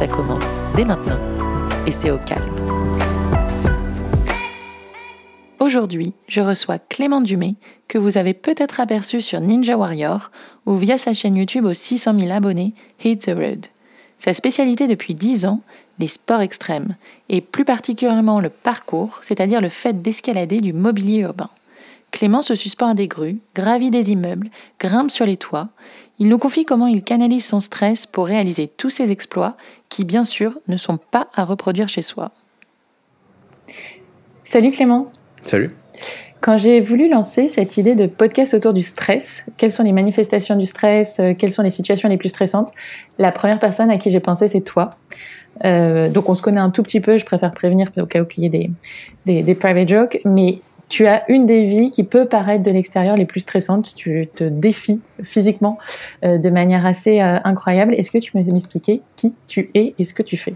Ça commence dès maintenant et c'est au calme. Aujourd'hui, je reçois Clément Dumay, que vous avez peut-être aperçu sur Ninja Warrior ou via sa chaîne YouTube aux 600 000 abonnés, Hit the Road. Sa spécialité depuis 10 ans, les sports extrêmes, et plus particulièrement le parcours, c'est-à-dire le fait d'escalader du mobilier urbain. Clément se suspend à des grues, gravit des immeubles, grimpe sur les toits. Il nous confie comment il canalise son stress pour réaliser tous ses exploits qui, bien sûr, ne sont pas à reproduire chez soi. Salut Clément. Salut. Quand j'ai voulu lancer cette idée de podcast autour du stress, quelles sont les manifestations du stress, euh, quelles sont les situations les plus stressantes, la première personne à qui j'ai pensé, c'est toi. Euh, donc on se connaît un tout petit peu, je préfère prévenir au cas où il y ait des, des, des private jokes, mais tu as une des vies qui peut paraître de l'extérieur les plus stressantes. Tu te défies physiquement euh, de manière assez euh, incroyable. Est-ce que tu peux m'expliquer qui tu es et ce que tu fais?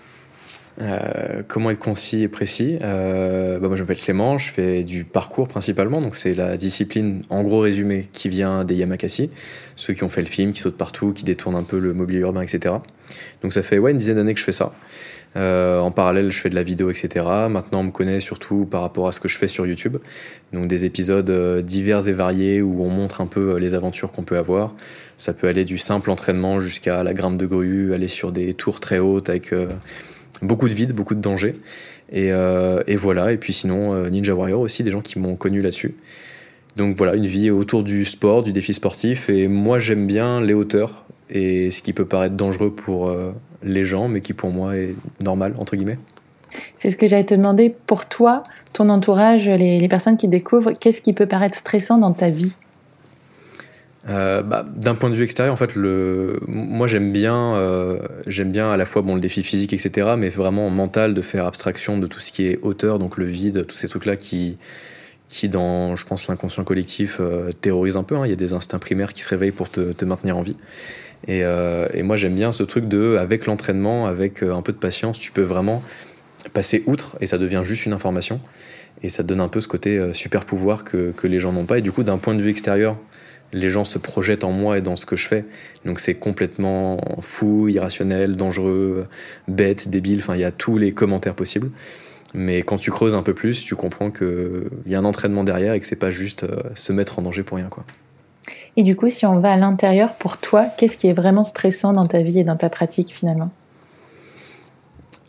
Euh, comment être concis et précis? Bah Moi, je m'appelle Clément, je fais du parcours principalement, donc c'est la discipline, en gros résumé, qui vient des Yamakasi, ceux qui ont fait le film, qui sautent partout, qui détournent un peu le mobilier urbain, etc. Donc ça fait ouais, une dizaine d'années que je fais ça. Euh, en parallèle, je fais de la vidéo, etc. Maintenant, on me connaît surtout par rapport à ce que je fais sur YouTube. Donc, des épisodes euh, divers et variés où on montre un peu euh, les aventures qu'on peut avoir. Ça peut aller du simple entraînement jusqu'à la grimpe de grue, aller sur des tours très hautes avec beaucoup de vide, beaucoup de danger. Et, et, voilà. Et puis sinon, Ninja Warrior aussi, des gens qui m'ont connu là-dessus. Donc voilà, une vie autour du sport, du défi sportif. Et moi, j'aime bien les hauteurs et ce qui peut paraître dangereux pour les gens, mais qui pour moi est normal, entre guillemets. C'est ce que j'allais te demander. Pour toi, ton entourage, les, personnes qui découvrent, qu'est-ce qui peut paraître stressant dans ta vie? Euh, bah, D'un point de vue extérieur, en fait, le... moi j'aime bien, euh, j'aime bien à la fois bon, le défi physique, etc., mais vraiment mental de faire abstraction de tout ce qui est hauteur, donc le vide, tous ces trucs-là qui, qui dans, je pense, l'inconscient collectif euh, terrorise un peu. Hein. Il y a des instincts primaires qui se réveillent pour te, te maintenir en vie. Euh, et, moi, j'aime bien ce truc de, avec l'entraînement, avec euh, un peu de patience, tu peux vraiment passer outre et ça devient juste une information. Et ça te donne un peu ce côté euh, super pouvoir que, que les gens n'ont pas. Et du coup, d'un point de vue extérieur, les gens se projettent en moi et dans ce que je fais. Donc c'est complètement fou, irrationnel, dangereux, bête, débile. Enfin, il y a tous les commentaires possibles. Mais quand tu creuses un peu plus, tu comprends qu'il y a un entraînement derrière et que c'est pas juste se mettre en danger pour rien. quoi. Et du coup, si on va à l'intérieur, pour toi, qu'est-ce qui est vraiment stressant dans ta vie et dans ta pratique finalement?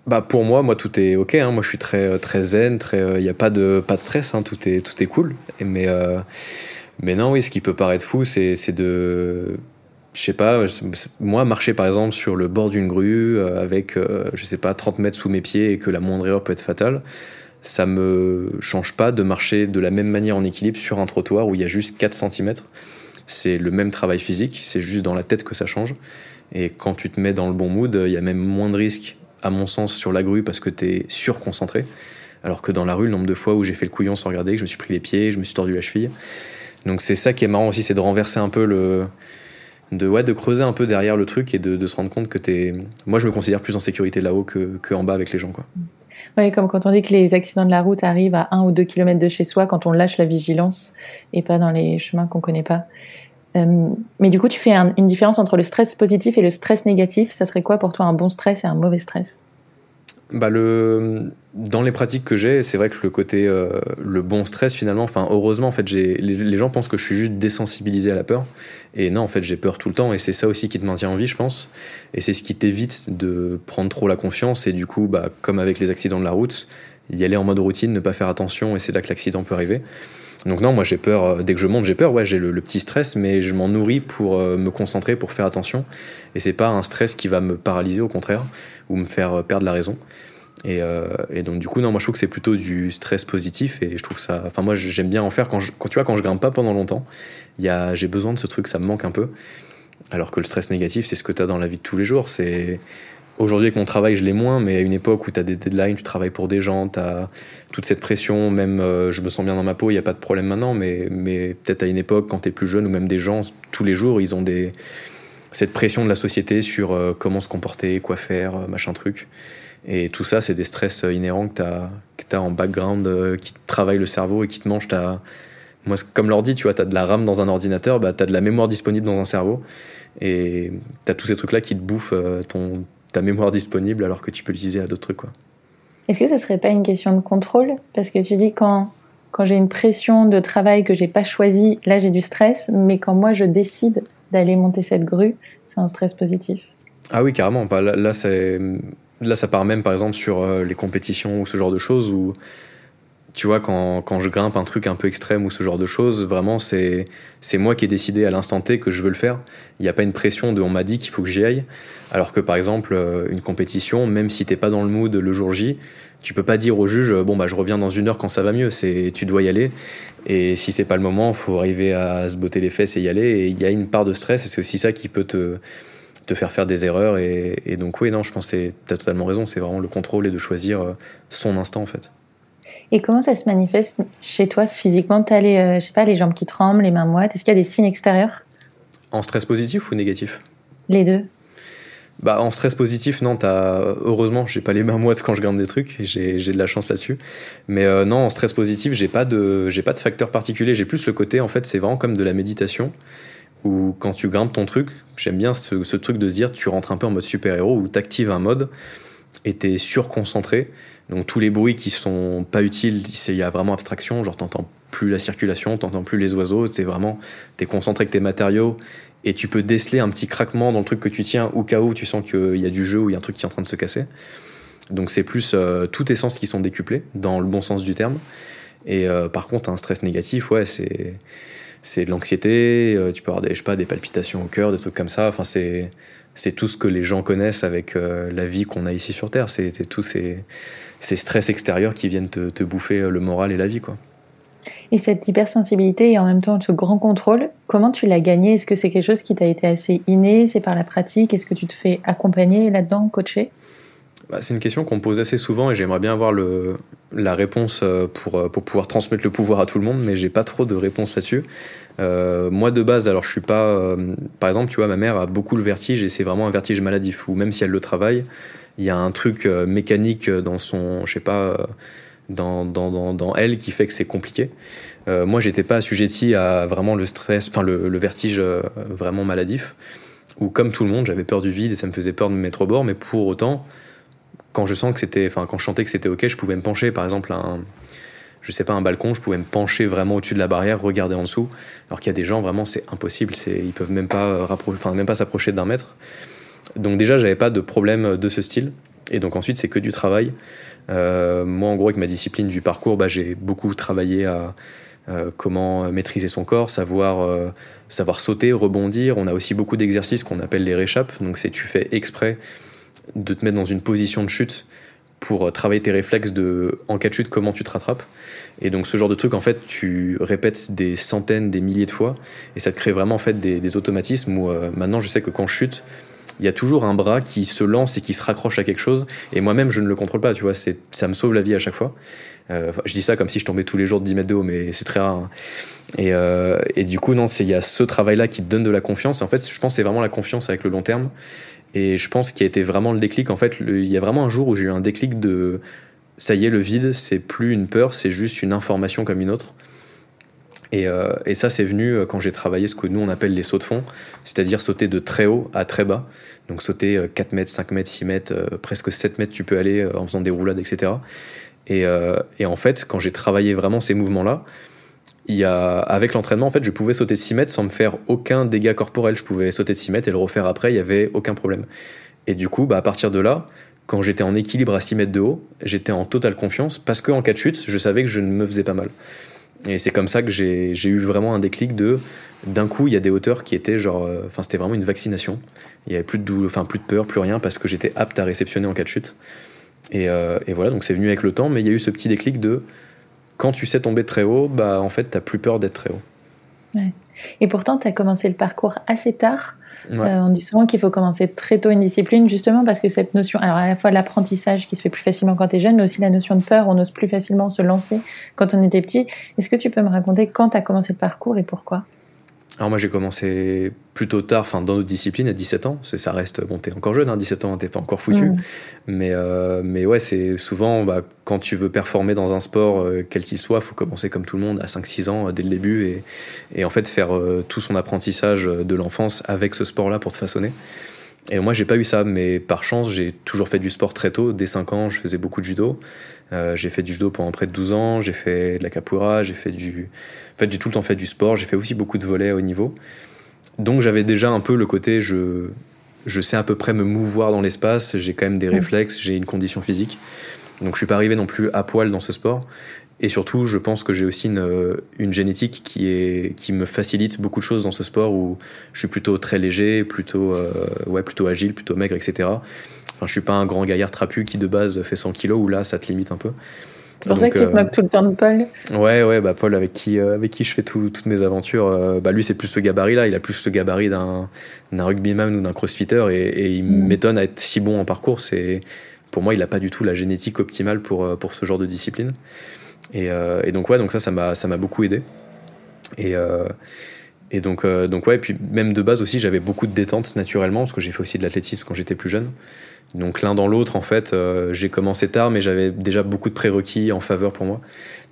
Bah pour moi, moi tout est ok. Hein. Moi je suis très euh, très zen. Il euh, n'y a pas de pas de stress. Hein. Tout est tout est cool. mais euh, mais non, oui, ce qui peut paraître fou, c'est de je sais pas, moi, marcher par exemple sur le bord d'une grue avec, je sais pas, 30 mètres sous mes pieds et que la moindre erreur peut être fatale, ça me change pas de marcher de la même manière en équilibre sur un trottoir où il y a juste 4 cm c'est le même travail physique, c'est juste dans la tête que ça change. Et quand tu te mets dans le bon mood, il y a même moins de risques, à mon sens, sur la grue parce que tu es surconcentré. Alors que dans la rue, le nombre de fois où j'ai fait le couillon sans regarder, que je me suis pris les pieds, je me suis tordu la cheville. Donc c'est ça qui est marrant aussi, c'est de renverser un peu le. De, ouais, de creuser un peu derrière le truc et de, se rendre compte que t'es. Moi, je me considère plus en sécurité là-haut que, en bas avec les gens, quoi. Oui, comme quand on dit que les accidents de la route arrivent à un ou deux kilomètres de chez soi quand on lâche la vigilance et pas dans les chemins qu'on connaît pas. Euh, mais du coup, tu fais une différence entre le stress positif et le stress négatif. Ça serait quoi pour toi un bon stress et un mauvais stress? Bah le, dans les pratiques que j'ai, c'est vrai que le côté euh, le bon stress finalement, enfin heureusement en fait, j'ai, les, gens pensent que je suis juste désensibilisé à la peur, et non en fait j'ai peur tout le temps, et c'est ça aussi qui te maintient en vie, je pense, et c'est ce qui t'évite de prendre trop la confiance, et du coup, bah, comme avec les accidents de la route, y aller en mode routine, ne pas faire attention, et c'est là que l'accident peut arriver. Donc non, moi j'ai peur, euh, dès que je monte, j'ai peur, ouais, j'ai le, petit stress, mais je m'en nourris pour euh, me concentrer, pour faire attention. Et c'est pas un stress qui va me paralyser, au contraire, ou me faire euh, perdre la raison. Et, donc du coup, non, moi je trouve que c'est plutôt du stress positif, et je trouve ça, enfin moi j'aime bien en faire quand, quand tu vois, quand je grimpe pas pendant longtemps, j'ai besoin de ce truc, ça me manque un peu. Alors que le stress négatif, c'est ce que tu as dans la vie de tous les jours, c'est Aujourd'hui, avec mon travail, je l'ai moins, mais à une époque où tu as des deadlines, tu travailles pour des gens, tu as toute cette pression, même euh, je me sens bien dans ma peau, il n'y a pas de problème maintenant, mais, peut-être à une époque, quand tu es plus jeune, ou même des gens, tous les jours, ils ont cette pression de la société sur euh, comment se comporter, quoi faire, euh, machin truc. Et tout ça, c'est des stress inhérents que tu as, en background, qui travaillent le cerveau et qui te mangent. Moi, comme l'ordi, tu vois, tu as de la RAM dans un ordinateur, bah, tu as de la mémoire disponible dans un cerveau. Et tu as tous ces trucs-là qui te bouffent ton, ta mémoire disponible alors que tu peux l'utiliser à d'autres trucs. Quoi. Est-ce que ça serait pas une question de contrôle? Parce que tu dis quand, quand j'ai une pression de travail que j'ai pas choisi, là j'ai du stress, mais quand moi je décide d'aller monter cette grue, c'est un stress positif. Ah oui, carrément. Bah, là, là, là, ça part même par exemple sur euh, les compétitions ou ce genre de choses où tu vois, quand, quand, je grimpe un truc un peu extrême ou ce genre de choses, vraiment, c'est, moi qui ai décidé à l'instant T que je veux le faire. Il n'y a pas une pression de on m'a dit qu'il faut que j'y aille. Alors que par exemple, euh, une compétition, même si t'es pas dans le mood le jour J, tu peux pas dire au juge, bon, bah, je reviens dans une heure quand ça va mieux. C'est, tu dois y aller. Et si c'est pas le moment, faut arriver à se botter les fesses et y aller. Et il y a une part de stress et c'est aussi ça qui peut te, te faire faire des erreurs. Et, et donc, oui, non, je pense que tu as totalement raison. C'est vraiment le contrôle et de choisir euh, son instant, en fait. Et comment ça se manifeste chez toi physiquement? Tu as les, euh, je sais pas, les jambes qui tremblent, les mains moites Est-ce qu'il y a des signes extérieurs? En stress positif ou négatif? Les deux. Bah, en stress positif, non, as... heureusement, j'ai pas les mains moites quand je grimpe des trucs, j'ai de la chance là-dessus. Mais euh, non, en stress positif, j'ai pas de, pas de facteur particulier. J'ai plus le côté, en fait, c'est vraiment comme de la méditation, où quand tu grimpes ton truc, j'aime bien ce, ce, truc de se dire, tu rentres un peu en mode super-héros, où tu actives un mode et tu es surconcentré. Donc tous les bruits qui sont pas utiles, il y a vraiment abstraction, genre t'entends plus la circulation, t'entends plus les oiseaux, c'est vraiment, t'es concentré avec tes matériaux et tu peux déceler un petit craquement dans le truc que tu tiens au cas où tu sens qu'il y a du jeu ou il y a un truc qui est en train de se casser. Donc c'est plus euh, tous tes sens qui sont décuplés, dans le bon sens du terme. Et euh, par contre, un stress négatif, ouais, c'est c'est de l'anxiété, euh, tu peux avoir des, je sais pas, des palpitations au cœur, des trucs comme ça. Enfin, c'est c'est tout ce que les gens connaissent avec la vie qu'on a ici sur Terre. C'est tous ces, ces stress extérieurs qui viennent te, te, bouffer le moral et la vie, quoi. Et cette hypersensibilité et en même temps ce grand contrôle, comment tu l'as gagné? Est-ce que c'est quelque chose qui t'a été assez inné? C'est par la pratique? Est-ce que tu te fais accompagner là-dedans, coacher? Bah, C'est une question qu'on me pose assez souvent et j'aimerais bien avoir le, la réponse euh, pour, euh, pour pouvoir transmettre le pouvoir à tout le monde, mais j'ai pas trop de réponse là-dessus. Euh, moi de base, alors je suis pas. Euh, par exemple, tu vois, ma mère a beaucoup le vertige et c'est vraiment un vertige maladif où même si elle le travaille, il y a un truc mécanique dans son. Je sais pas dans, dans, dans, elle qui fait que c'est compliqué. Euh, moi, j'étais pas assujetti à vraiment le stress, enfin le, vertige euh, vraiment maladif, ou comme tout le monde, j'avais peur du vide et ça me faisait peur de me mettre au bord, mais pour autant, quand je sens que c'était, quand je chantais que c'était ok, je pouvais me pencher, par exemple, un, je sais pas, un balcon, je pouvais me pencher vraiment au-dessus de la barrière, regarder en dessous, alors qu'il y a des gens, vraiment, c'est impossible, c'est, ils peuvent même pas même pas s'approcher d'un mètre. Donc déjà, j'avais pas de problème de ce style, et donc ensuite, c'est que du travail. Euh, moi, en gros, avec ma discipline du parcours, bah, j'ai beaucoup travaillé à euh, comment maîtriser son corps, savoir, euh, savoir sauter, rebondir. On a aussi beaucoup d'exercices qu'on appelle les réchappes. Donc, c'est tu fais exprès de te mettre dans une position de chute pour travailler tes réflexes de en cas de chute comment tu te rattrapes et donc ce genre de truc en fait tu répètes des centaines des milliers de fois et ça te crée vraiment en fait des, des automatismes où maintenant je sais que quand je chute il y a toujours un bras qui se lance et qui se raccroche à quelque chose. Et moi-même, je ne le contrôle pas, tu vois. Ça me sauve la vie à chaque fois. Euh, je dis ça comme si je tombais tous les jours de 10 mètres de haut, mais c'est très rare. Hein. Et, euh, et, du coup, non, il y a ce travail-là qui te donne de la confiance. En fait, je pense que c'est vraiment la confiance avec le long terme. Et je pense qu'il a été vraiment le déclic. En fait, il y a vraiment un jour où j'ai eu un déclic de ça y est, le vide, c'est plus une peur, c'est juste une information comme une autre. Et, euh, et, ça, c'est venu euh, quand j'ai travaillé ce que nous on appelle les sauts de fond, c'est-à-dire sauter de très haut à très bas. Donc sauter 4 euh, mètres, 5 mètres, 6 mètres, presque 7 mètres, tu peux aller en faisant des roulades, etc. Et, en fait, quand j'ai travaillé vraiment ces mouvements-là, avec l'entraînement, en fait, je pouvais sauter de 6 mètres sans me faire aucun dégât corporel. Je pouvais sauter de 6 mètres et le refaire après, il n'y avait aucun problème. Et du coup, bah, à partir de là, quand j'étais en équilibre à 6 mètres de haut, j'étais en totale confiance parce qu'en cas de chute, je savais que je ne me faisais pas mal. Et c'est comme ça que j'ai eu vraiment un déclic de d'un coup il y a des hauteurs qui étaient genre euh, enfin c'était vraiment une vaccination. Il y avait plus de plus de peur plus rien parce que j'étais apte à réceptionner en cas de chute. Et, euh, et voilà donc c'est venu avec le temps mais il y a eu ce petit déclic de quand tu sais tomber très haut bah en fait t'as plus peur d'être très haut. Et pourtant tu as commencé le parcours assez tard on dit souvent qu'il faut commencer très tôt une discipline, justement parce que cette notion, alors à la fois l'apprentissage qui se fait plus facilement quand tu es jeune, mais aussi la notion de peur, on ose plus facilement se lancer quand on était petit. Est-ce que tu peux me raconter quand tu as commencé le parcours et pourquoi? Alors moi j'ai commencé plutôt tard, enfin dans notre discipline à 17 ans, ça reste, bon t'es encore jeune, hein, 17 ans t'es pas encore foutu, mm. mais, euh, mais ouais c'est souvent bah, quand tu veux performer dans un sport euh, quel qu'il soit, faut commencer comme tout le monde à 5-6 ans euh, dès le début et, et en fait faire tout son apprentissage de l'enfance avec ce sport là pour te façonner. Et moi j'ai pas eu ça, mais par chance j'ai toujours fait du sport très tôt, dès 5 ans je faisais beaucoup de judo, j'ai fait du judo pendant près de 12 ans, j'ai fait de la capoeira, j'ai fait du en fait, j'ai tout le temps fait du sport, j'ai fait aussi beaucoup de volets au niveau. Donc j'avais déjà un peu le côté, je, je sais à peu près me mouvoir dans l'espace, j'ai quand même des réflexes, j'ai une condition physique. Donc je suis pas arrivé non plus à poil dans ce sport. Et surtout, je pense que j'ai aussi une, une, génétique qui, est, qui me facilite beaucoup de choses dans ce sport où je suis plutôt très léger, plutôt, euh, ouais, plutôt agile, plutôt maigre, etc. Enfin, je suis pas un grand gaillard trapu qui de base fait 100 kilos où là, ça te limite un peu. C'est pour ça que tu te moques tout le temps de Paul Ouais, ouais, bah Paul, avec qui, euh, avec qui je fais toutes mes aventures, euh, bah lui, c'est plus ce gabarit-là. Il a plus ce gabarit d'un rugbyman ou d'un crossfitter et, il mm. m'étonne à être si bon en parcours. C'est Pour moi, il n'a pas du tout la génétique optimale pour, euh, pour ce genre de discipline. Et, et donc, ouais, donc ça, ça m'a beaucoup aidé. Et. Et donc, donc ouais, et puis même de base aussi, j'avais beaucoup de détente naturellement, parce que j'ai fait aussi de l'athlétisme quand j'étais plus jeune. Donc l'un dans l'autre, en fait, euh, j'ai commencé tard, mais j'avais déjà beaucoup de prérequis en faveur pour moi.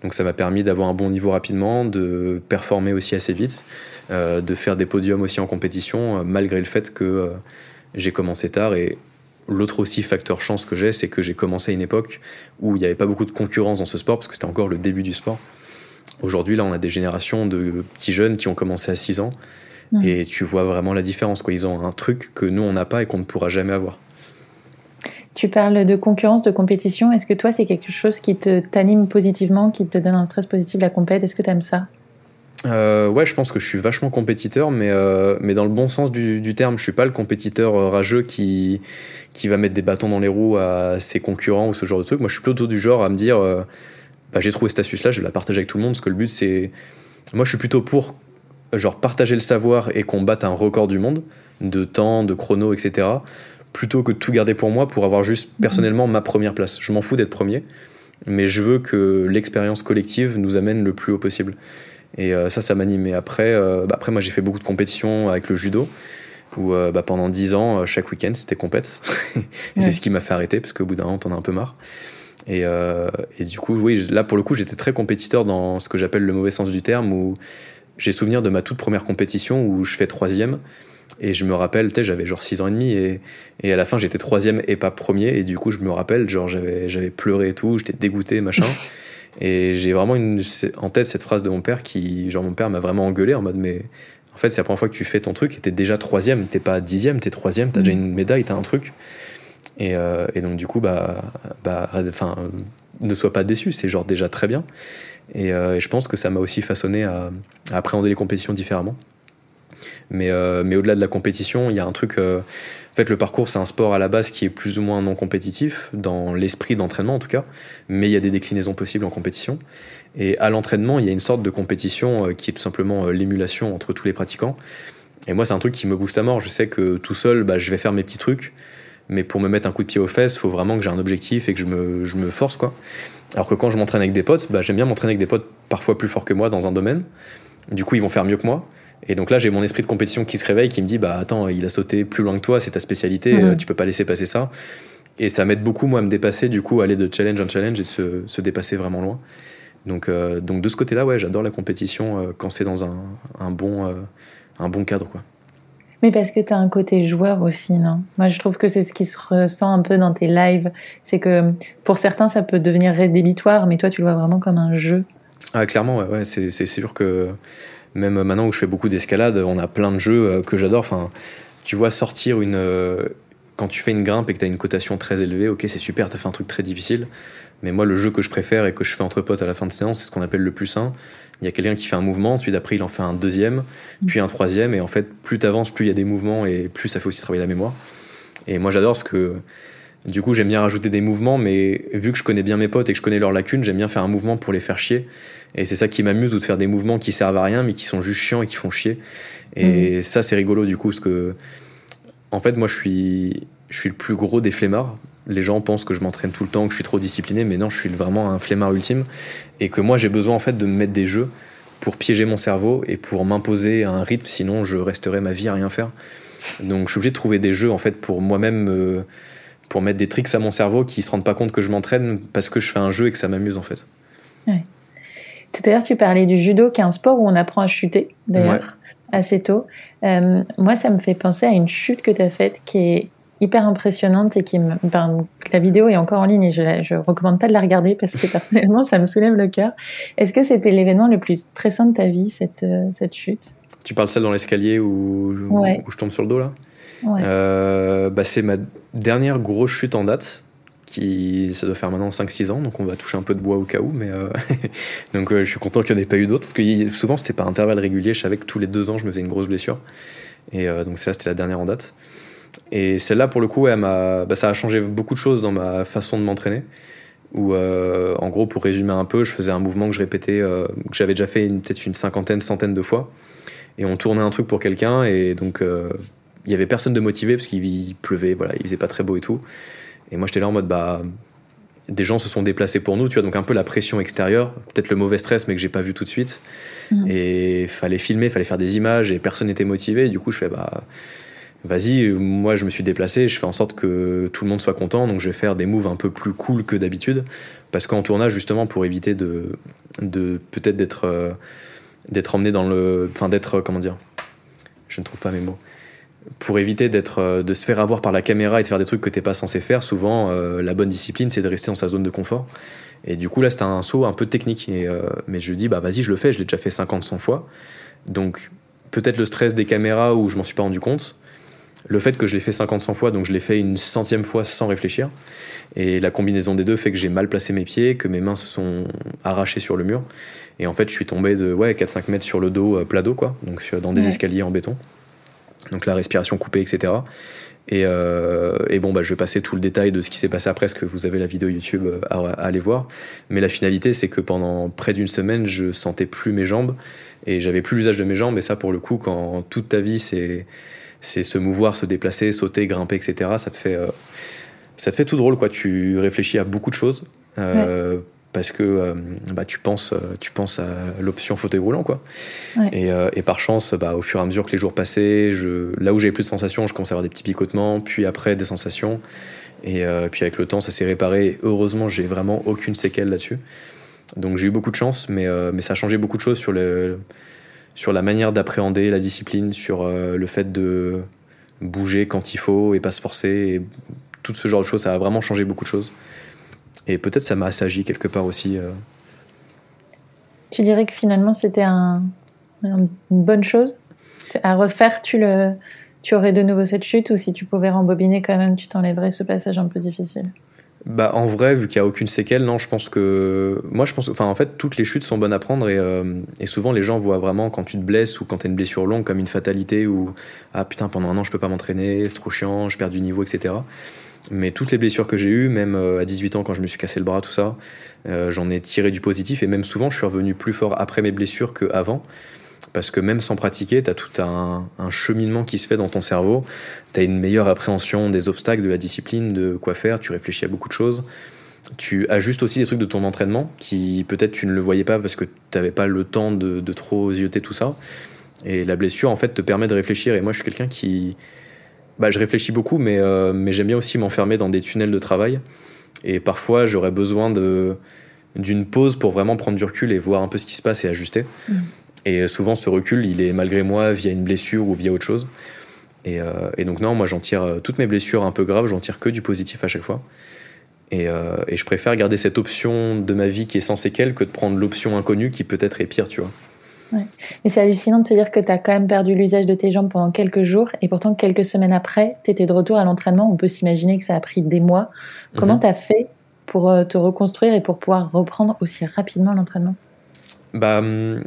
Donc ça m'a permis d'avoir un bon niveau rapidement, de performer aussi assez vite, euh, de faire des podiums aussi en compétition, euh, malgré le fait que j'ai commencé tard. Et l'autre aussi facteur chance que j'ai, c'est que j'ai commencé à une époque où il n'y avait pas beaucoup de concurrence dans ce sport, parce que c'était encore le début du sport. Aujourd'hui, là, on a des générations de petits jeunes qui ont commencé à 6 ans. Et tu vois vraiment la différence. Quoi. Ils ont un truc que nous, on n'a pas et qu'on ne pourra jamais avoir. Tu parles de concurrence, de compétition. Est-ce que toi, c'est quelque chose qui te t'anime positivement, qui te donne un stress positif la compète? Est-ce que tu aimes ça? Euh, ouais, je pense que je suis vachement compétiteur, mais, euh, mais dans le bon sens du, terme. Je suis pas le compétiteur euh, rageux qui, qui va mettre des bâtons dans les roues à ses concurrents ou ce genre de truc. Moi, je suis plutôt du genre à me dire bah, j'ai trouvé cette astuce-là, je vais la partager avec tout le monde, parce que le but, c'est. Moi, je suis plutôt pour genre partager le savoir et qu'on batte un record du monde de temps, de chrono, etc plutôt que de tout garder pour moi pour avoir juste personnellement ma première place. Je m'en fous d'être premier, mais je veux que l'expérience collective nous amène le plus haut possible. Et euh, ça, ça m'anime. Et après, euh, bah après, moi, j'ai fait beaucoup de compétitions avec le judo, où euh, bah, pendant 10 ans, chaque week-end, c'était compète. et c'est ce qui m'a fait arrêter, parce qu'au bout d'un moment, t'en as un peu marre. Et, et, du coup, oui, là, pour le coup, j'étais très compétiteur dans ce que j'appelle le mauvais sens du terme, où j'ai souvenir de ma toute première compétition où je fais troisième. Et je me rappelle, tu sais, j'avais genre 6 ans et demi et, et à la fin j'étais troisième et pas premier. Et du coup, je me rappelle, genre j'avais, j'avais pleuré et tout, j'étais dégoûté, machin. et j'ai vraiment une, en tête cette phrase de mon père qui, genre mon père m'a vraiment engueulé en mode, mais en fait, c'est la première fois que tu fais ton truc et t'es déjà troisième, t'es pas dixième, t'es troisième, t'as déjà mm. une médaille, t'as un truc. Et, euh, et, donc du coup, bah, bah, enfin, ne sois pas déçu, c'est genre déjà très bien. Et, euh, et je pense que ça m'a aussi façonné à, à appréhender les compétitions différemment. Mais, euh, mais au-delà de la compétition, il y a un truc. Euh, en fait, le parcours, c'est un sport à la base qui est plus ou moins non compétitif, dans l'esprit d'entraînement en tout cas, mais il y a des déclinaisons possibles en compétition. Et à l'entraînement, il y a une sorte de compétition euh, qui est tout simplement l'émulation entre tous les pratiquants. Et moi, c'est un truc qui me booste à mort. Je sais que tout seul, bah, je vais faire mes petits trucs, mais pour me mettre un coup de pied aux fesses, il faut vraiment que j'ai un objectif et que je me, force. quoi. Alors que quand je m'entraîne avec des potes, bah, j'aime bien m'entraîner avec des potes parfois plus forts que moi dans un domaine. Du coup, ils vont faire mieux que moi. Et donc là, j'ai mon esprit de compétition qui se réveille, qui me dit bah attends, il a sauté plus loin que toi, c'est ta spécialité, euh, tu peux pas laisser passer ça. Et ça m'aide beaucoup moi à me dépasser, du coup, aller de challenge en challenge et se, se dépasser vraiment loin. Donc, euh, donc de ce côté-là, ouais, j'adore la compétition euh, quand c'est dans un, un bon, un bon cadre, quoi. Mais parce que tu as un côté joueur aussi, non? Moi, je trouve que c'est ce qui se ressent un peu dans tes lives. C'est que pour certains, ça peut devenir rédhibitoire, mais toi, tu le vois vraiment comme un jeu. Ah, clairement, ouais, ouais c'est sûr que même maintenant où je fais beaucoup d'escalade, on a plein de jeux euh, que j'adore. Enfin, tu vois sortir une euh, quand tu fais une grimpe et que tu as une cotation très élevée, ok, c'est super, tu as fait un truc très difficile. Mais moi, le jeu que je préfère et que je fais entre potes à la fin de séance, c'est ce qu'on appelle le plus sain. Il y a quelqu'un qui fait un mouvement, ensuite après, il en fait un deuxième, puis un troisième. Et en fait, plus tu avances, plus il y a des mouvements et plus ça fait aussi travailler la mémoire. Et moi, j'adore ce que Du coup, j'aime bien rajouter des mouvements, mais vu que je connais bien mes potes et que je connais leurs lacunes, j'aime bien faire un mouvement pour les faire chier. Et c'est ça qui m'amuse, ou de faire des mouvements qui servent à rien, mais qui sont juste chiants et qui font chier. Et mhm. ça, c'est rigolo du coup, parce que, en fait, moi, je suis, je suis le plus gros des flemmards. Les gens pensent que je m'entraîne tout le temps, que je suis trop discipliné, mais non, je suis vraiment un flemmard ultime. Et que moi, j'ai besoin, en fait, de me mettre des jeux pour piéger mon cerveau et pour m'imposer un rythme, sinon je resterai ma vie à rien faire. Donc, je suis obligé de trouver des jeux, en fait, pour moi-même. Euh, pour mettre des tricks à mon cerveau qui se rendent pas compte que je m'entraîne parce que je fais un jeu et que ça m'amuse en fait. Ouais. Tout à l'heure, tu parlais du judo, qui est un sport où on apprend à chuter, d'ailleurs, assez tôt. Euh, moi, ça me fait penser à une chute que tu as faite qui est hyper impressionnante et qui me. la vidéo est encore en ligne et je ne recommande pas de la regarder parce que personnellement, ça me soulève le cœur. Est-ce que c'était l'événement le plus stressant de ta vie, cette, euh, cette chute? Tu parles celle dans l'escalier où, où, je tombe sur le dos là? Euh, bah, C'est ma dernière grosse chute en date ça doit faire maintenant 5-6 ans, donc on va toucher un peu de bois au cas où, mais euh, donc euh, je suis content qu'il n'y en ait pas eu d'autres, parce que souvent c'était par intervalle régulier, je savais que tous les deux ans je me faisais une grosse blessure, et euh, donc celle-là c'était la dernière en date. Et celle-là pour le coup, bah, ça a changé beaucoup de choses dans ma façon de m'entraîner, où en gros pour résumer un peu, je faisais un mouvement que je répétais, que j'avais déjà fait peut-être une cinquantaine, centaine de fois, et on tournait un truc pour quelqu'un, et donc il y avait personne de motivé parce qu'il pleuvait, voilà, il faisait pas très beau et tout. Et moi, j'étais là en mode, bah, des gens se sont déplacés pour nous, tu vois, donc un peu la pression extérieure, peut-être le mauvais stress, mais que j'ai pas vu tout de suite. Mm. Et fallait filmer, fallait faire des images, et personne n'était motivé. du coup, je fais, bah, vas-y, moi, je me suis déplacé, je fais en sorte que tout le monde soit content, donc je vais faire des moves un peu plus cool que d'habitude. Parce qu'en tournage, justement, pour éviter de, de peut-être d'être, euh, d'être emmené dans le. Enfin, d'être, comment dire Je ne trouve pas mes mots pour éviter d'être, euh, de se faire avoir par la caméra et de faire des trucs que t'es pas censé faire, souvent euh, la bonne discipline c'est de rester dans sa zone de confort. Et du coup là c'était un saut un peu technique. Et, euh, mais je dis bah vas-y je le fais, je l'ai déjà fait 50, 100 fois. Donc peut-être le stress des caméras où je m'en suis pas rendu compte. Le fait que je l'ai fait 50, 100 fois, donc je l'ai fait une centième fois sans réfléchir. Et la combinaison des deux fait que j'ai mal placé mes pieds, que mes mains se sont arrachées sur le mur. Et en fait je suis tombé de ouais, 4-5 mètres sur le dos, plat dos quoi, donc dans des escaliers en béton donc la respiration coupée, etc. Euh, et, bon, bah, je vais passer tout le détail de ce qui s'est passé après, parce que vous avez la vidéo YouTube euh, à, aller voir. Mais la finalité, c'est que pendant près d'une semaine, je sentais plus mes jambes et j'avais plus l'usage de mes jambes. Et ça, pour le coup, quand toute ta vie, c'est se mouvoir, se déplacer, sauter, grimper, etc. Ça te fait, euh, ça te fait tout drôle, quoi. Tu réfléchis à beaucoup de choses parce que euh, bah, tu, penses, euh, tu penses à l'option fauteuil roulant. Quoi. Et, euh, et, par chance, bah, au fur et à mesure que les jours passaient, je, là où j'avais plus de sensations, je commençais à avoir des petits picotements, puis après des sensations. Et puis avec le temps, ça s'est réparé. Heureusement, j'ai vraiment aucune séquelle là-dessus. Donc j'ai eu beaucoup de chance, mais, mais ça a changé beaucoup de choses sur, le, sur la manière d'appréhender la discipline, sur le fait de bouger quand il faut et pas se forcer. Et tout ce genre de choses, ça a vraiment changé beaucoup de choses. Et peut-être ça m'a assagi quelque part aussi. Euh. Tu dirais que finalement c'était un, une bonne chose? À refaire, tu, le, tu aurais de nouveau cette chute ou si tu pouvais rembobiner quand même, tu t'enlèverais ce passage un peu difficile? Bah, en vrai, vu qu'il n'y a aucune séquelle, non, je pense que. Moi, je pense. Enfin, en fait, toutes les chutes sont bonnes à prendre et, euh, et souvent, les gens voient vraiment quand tu te blesses ou quand tu as une blessure longue comme une fatalité ou Ah putain, pendant un an, je peux pas m'entraîner, c'est trop chiant, je perds du niveau, etc. Mais toutes les blessures que j'ai eues, même euh, à 18 ans quand je me suis cassé le bras, tout ça, euh, j'en ai tiré du positif et même souvent je suis revenu plus fort après mes blessures qu'avant. Parce que même sans pratiquer, tu as tout un, cheminement qui se fait dans ton cerveau. Tu as une meilleure appréhension des obstacles, de la discipline, de quoi faire. Tu réfléchis à beaucoup de choses. Tu ajustes aussi des trucs de ton entraînement qui peut-être tu ne le voyais pas parce que tu n'avais pas le temps de, de trop zioter tout ça. Et la blessure, en fait, te permet de réfléchir. Et moi, je suis quelqu'un qui, bah, je réfléchis beaucoup, mais, euh, mais j'aime bien aussi m'enfermer dans des tunnels de travail. Et parfois, j'aurais besoin de, d'une pause pour vraiment prendre du recul et voir un peu ce qui se passe et ajuster. Mm. Et souvent, ce recul, il est malgré moi via une blessure ou via autre chose. Et, euh, et donc, non, moi, j'en tire euh, toutes mes blessures un peu graves, j'en tire que du positif à chaque fois. Et, et, je préfère garder cette option de ma vie qui est sans séquelles que de prendre l'option inconnue qui peut-être est pire, tu vois. Mais c'est hallucinant de se dire que tu as quand même perdu l'usage de tes jambes pendant quelques jours et pourtant quelques semaines après, tu étais de retour à l'entraînement. On peut s'imaginer que ça a pris des mois. Comment mhm. tu as fait pour euh, te reconstruire et pour pouvoir reprendre aussi rapidement l'entraînement? Bah, hum,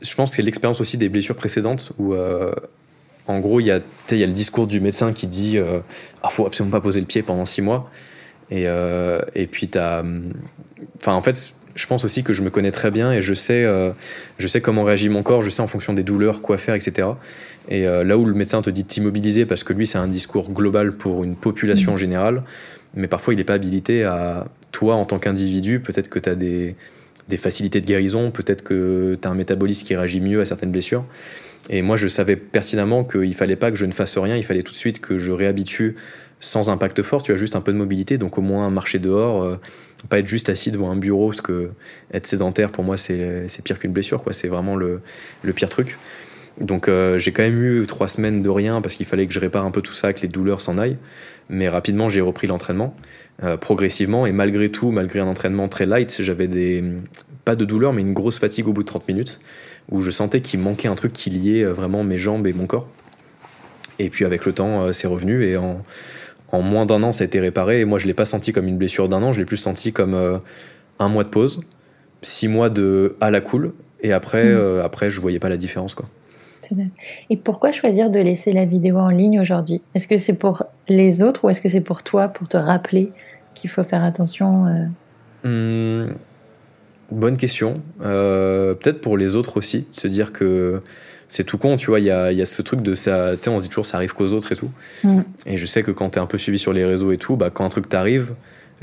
Je pense que c'est l'expérience aussi des blessures précédentes où, euh, en gros, il y, a, y a le discours du médecin qui dit il euh, ah, faut absolument pas poser le pied pendant six mois. Et, euh, et puis, tu as. Enfin, en fait, je pense aussi que je me connais très bien et je sais, euh, je sais comment réagit mon corps, je sais en fonction des douleurs quoi faire, etc. Et là où le médecin te dit de t'immobiliser parce que lui, c'est un discours global pour une population mmh. générale, mais parfois il n'est pas habilité à toi en tant qu'individu, peut-être que tu as des, des facilités de guérison, peut-être que tu as un métabolisme qui réagit mieux à certaines blessures. Et moi, je savais pertinemment qu'il fallait pas que je ne fasse rien, il fallait tout de suite que je réhabitue sans impact fort, tu as juste un peu de mobilité, donc au moins marcher dehors, euh, pas être juste assis devant un bureau, parce que être sédentaire, pour moi, c'est pire qu'une blessure, quoi. c'est vraiment le, le, pire truc. Donc euh, j'ai quand même eu trois semaines de rien, parce qu'il fallait que je répare un peu tout ça, que les douleurs s'en aillent, mais rapidement j'ai repris l'entraînement, euh, progressivement, et malgré tout, malgré un entraînement très light, j'avais des, pas de douleur, mais une grosse fatigue au bout de 30 minutes où je sentais qu'il manquait un truc qui liait vraiment mes jambes et mon corps. Et puis avec le temps, c'est revenu et en, en moins d'un an, ça a été réparé. Et moi, je l'ai pas senti comme une blessure d'un an, je l'ai plus senti comme euh, un mois de pause, six mois de à la cool, et après, mmh. après, je voyais pas la différence, quoi. Et pourquoi choisir de laisser la vidéo en ligne aujourd'hui? Est-ce que c'est pour les autres ou est-ce que c'est pour toi, pour te rappeler qu'il faut faire attention mmh. Bonne question. Euh, peut-être pour les autres aussi, se dire que c'est tout con, tu vois, il y a, y a, ce truc de ça, tu sais, on se dit toujours ça arrive qu'aux autres et tout. Mm. Et je sais que quand t'es un peu suivi sur les réseaux et tout, bah, quand un truc t'arrive,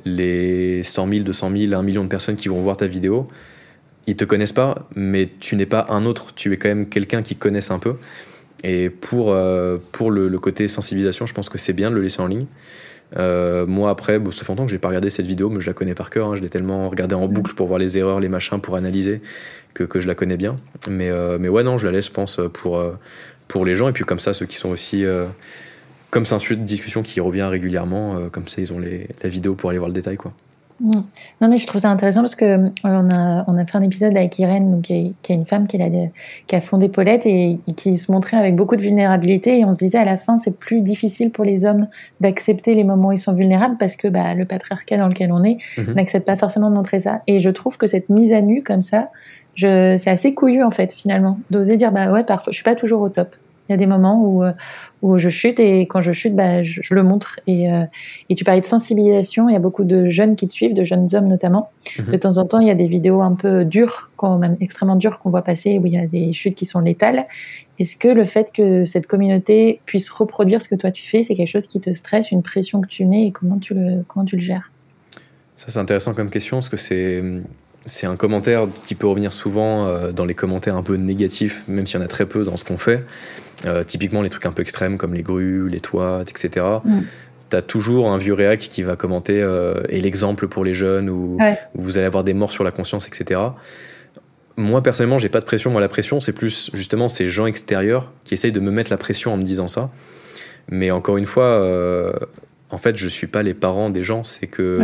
les 100 000, 200 000, 1 million de personnes qui vont voir ta vidéo, ils te connaissent pas, mais tu n'es pas un autre, tu es quand même quelqu'un qui connaisse un peu. Et pour, euh, pour le, le, côté sensibilisation, je pense que c'est bien de le laisser en ligne. Euh, moi, après, bon, ça fait longtemps que j'ai pas regardé cette vidéo, mais je la connais par cœur. Hein. Je l'ai tellement regardée en boucle pour voir les erreurs, les machins, pour analyser, que, que je la connais bien. Mais, euh, mais ouais, non, je la laisse, je pense, pour, euh, pour les gens. Et puis, comme ça, ceux qui sont aussi. comme c'est un sujet de discussion qui revient régulièrement, comme ça, ils ont les, la vidéo pour aller voir le détail, quoi. Mm. Non, mais je trouve ça intéressant parce que euh, on a, on a fait un épisode avec Irène, donc, qui, est, qui est une femme qui a, qui a fondé Paulette et, qui se montrait avec beaucoup de vulnérabilité. Et on se disait à la fin, c'est plus difficile pour les hommes d'accepter les moments où ils sont vulnérables parce que bah, le patriarcat dans lequel on est mm-hmm. n'accepte pas forcément de montrer ça. Et je trouve que cette mise à nu comme ça, c'est assez couillu en fait, finalement, d'oser dire bah ouais, parfois je suis pas toujours au top. Il y a des moments où, euh, où je chute et quand je chute, bah, je, le montre. Et, euh, et tu parlais de sensibilisation, il y a beaucoup de jeunes qui te suivent, de jeunes hommes notamment. Mhm. De temps en temps, il y a des vidéos un peu dures, quand même extrêmement dures qu'on voit passer, où il y a des chutes qui sont létales. Est-ce que le fait que cette communauté puisse reproduire ce que toi tu fais, c'est quelque chose qui te stresse, une pression que tu mets et comment tu le, comment tu le gères? Ça, c'est intéressant comme question parce que c'est c'est un commentaire qui peut revenir souvent euh, dans les commentaires un peu négatifs, même s'il y en a très peu dans ce qu'on fait. Euh, typiquement, les trucs un peu extrêmes comme les grues, les toits, etc. Mm. Tu as toujours un vieux réac qui va commenter euh, et l'exemple pour les jeunes ou vous allez avoir des morts sur la conscience, etc. Moi, personnellement, j'ai pas de pression. Moi, la pression, c'est plus justement ces gens extérieurs qui essayent de me mettre la pression en me disant ça. Mais encore une fois, en fait, je suis pas les parents des gens. C'est que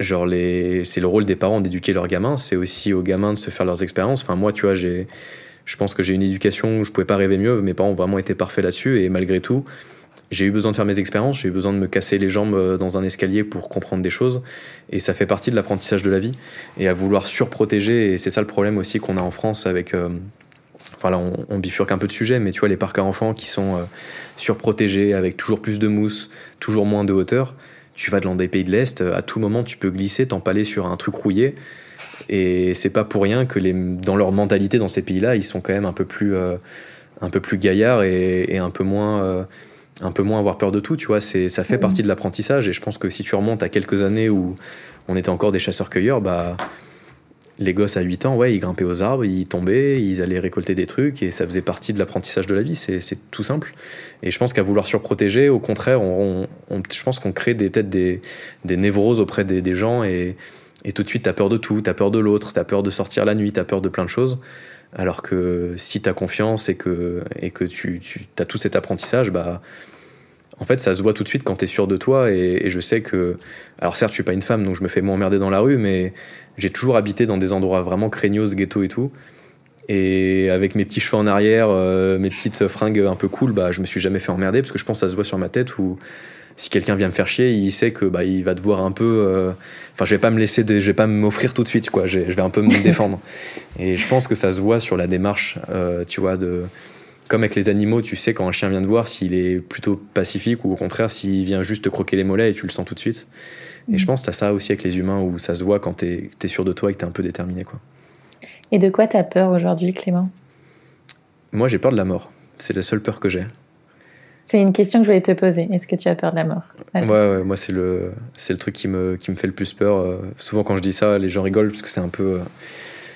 genre les c'est le rôle des parents d'éduquer leurs gamins c'est aussi aux gamins de se faire leurs expériences enfin moi tu vois j'ai je pense que j'ai une éducation où je pouvais pas rêver mieux mes parents ont vraiment été parfaits là-dessus et malgré tout j'ai eu besoin de faire mes expériences j'ai eu besoin de me casser les jambes euh, dans un escalier pour comprendre des choses et ça fait partie de l'apprentissage de la vie et à vouloir surprotéger et c'est ça le problème aussi qu'on a en France avec euh, Enfin là, on, bifurque un peu de sujet, mais tu vois, les parcs à enfants qui sont euh, surprotégés avec toujours plus de mousse, toujours moins de hauteur tu vas dans des pays de l'Est, à tout moment tu peux glisser, t'empaler sur un truc rouillé. Et c'est pas pour rien que les, dans leur mentalité dans ces pays-là, ils sont quand même un peu plus, euh, un peu plus gaillards et, un, peu moins, euh, un peu moins avoir peur de tout. Tu vois, c'est, ça fait partie de l'apprentissage. Et je pense que si tu remontes à quelques années où on était encore des chasseurs-cueilleurs, bah les gosses à 8 ans, ouais, ils grimpaient aux arbres, ils tombaient, ils allaient récolter des trucs et ça faisait partie de l'apprentissage de la vie, c'est tout simple. Et je pense qu'à vouloir surprotéger, au contraire, on, je pense qu'on crée peut-être des, des, névroses auprès des, gens et, et, tout de suite, tu as peur de tout, tu as peur de l'autre, tu as peur de sortir la nuit, tu as peur de plein de choses. Alors que si tu as confiance et que, et que tu, tu as tout cet apprentissage, bah en fait, ça se voit tout de suite quand tu es sûr de toi. Et, je sais que. Alors, certes, je suis pas une femme, donc je me fais moins emmerder dans la rue, mais j'ai toujours habité dans des endroits vraiment craignos, ghetto et tout. Et avec mes petits cheveux en arrière, euh, mes petites fringues un peu cool, bah, je me suis jamais fait emmerder parce que je pense que ça se voit sur ma tête où si quelqu'un vient me faire chier, il sait que bah, il va devoir un peu. Euh, enfin, je vais pas me laisser, je vais pas m'offrir tout de suite, quoi. Je vais un peu me défendre. Et je pense que ça se voit sur la démarche, euh, tu vois, de comme avec les animaux, tu sais quand un chien vient te voir s'il est plutôt pacifique ou au contraire s'il vient juste te croquer les mollets et tu le sens tout de suite. Et je pense que as ça aussi avec les humains où ça se voit quand tu es, sûr de toi et que tu es un peu déterminé. Quoi. Et de quoi tu as peur aujourd'hui, Clément? Moi, j'ai peur de la mort. C'est la seule peur que j'ai. C'est une question que je voulais te poser. Est-ce que tu as peur de la mort ouais, ouais, moi, c'est le, c'est le truc qui me, qui me fait le plus peur. Euh, souvent, quand je dis ça, les gens rigolent parce que c'est un peu,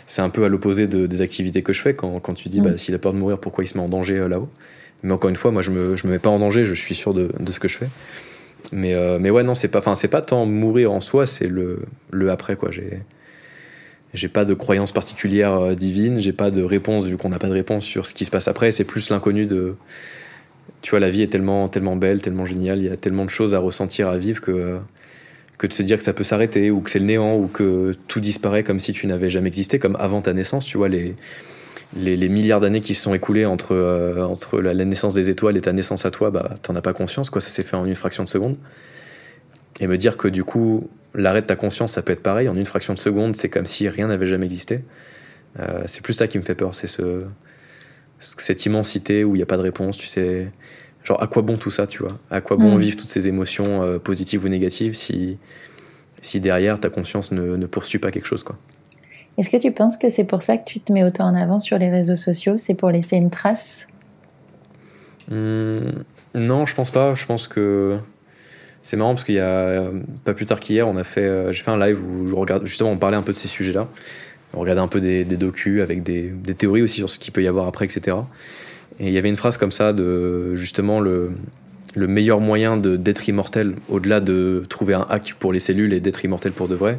c'est un peu à l'opposé de, des activités que je fais. Quand, quand tu dis, bah, s'il a peur de mourir, pourquoi il se met en danger euh, là-haut? Mais encore une fois, moi, je me, je me mets pas en danger, je suis sûr de, de ce que je fais. Mais, euh, mais ouais, non, c'est pas, enfin, c'est pas tant mourir en soi, c'est le, le après, quoi. J'ai, j'ai pas de croyance particulière divine, j'ai pas de réponse, vu qu'on n'a pas de réponse sur ce qui se passe après, c'est plus l'inconnu de tu vois, la vie est tellement, tellement belle, tellement géniale, il y a tellement de choses à ressentir, à vivre que, de se dire que ça peut s'arrêter, ou que c'est le néant, ou que tout disparaît comme si tu n'avais jamais existé, comme avant ta naissance, tu vois, les, milliards d'années qui se sont écoulées entre, euh, la, naissance des étoiles et ta naissance à toi, bah, t'en as pas conscience, quoi, ça s'est fait en une fraction de seconde. Et me dire que du coup, l'arrêt de ta conscience, ça peut être pareil, en une fraction de seconde, c'est comme si rien n'avait jamais existé. Euh, c'est plus ça qui me fait peur, c'est ce, cette immensité où il n'y a pas de réponse, tu sais. Genre, à quoi bon tout ça, tu vois? À quoi bon mm. vivre toutes ces émotions euh, positives ou négatives si, si derrière ta conscience ne, ne poursuit pas quelque chose, quoi? Est-ce que tu penses que c'est pour ça que tu te mets autant en avant sur les réseaux sociaux? C'est pour laisser une trace? Mmh, Non, je pense pas. Je pense que c'est marrant parce qu'il y a pas plus tard qu'hier, on a fait, euh, j'ai fait un live où je regarde, justement, on parlait un peu de ces sujets-là on regardait un peu des, des docus avec des, théories aussi sur ce qu'il peut y avoir après, etc. Et il y avait une phrase comme ça de justement le, le meilleur moyen d'être immortel, au-delà de trouver un hack pour les cellules et d'être immortel pour de vrai,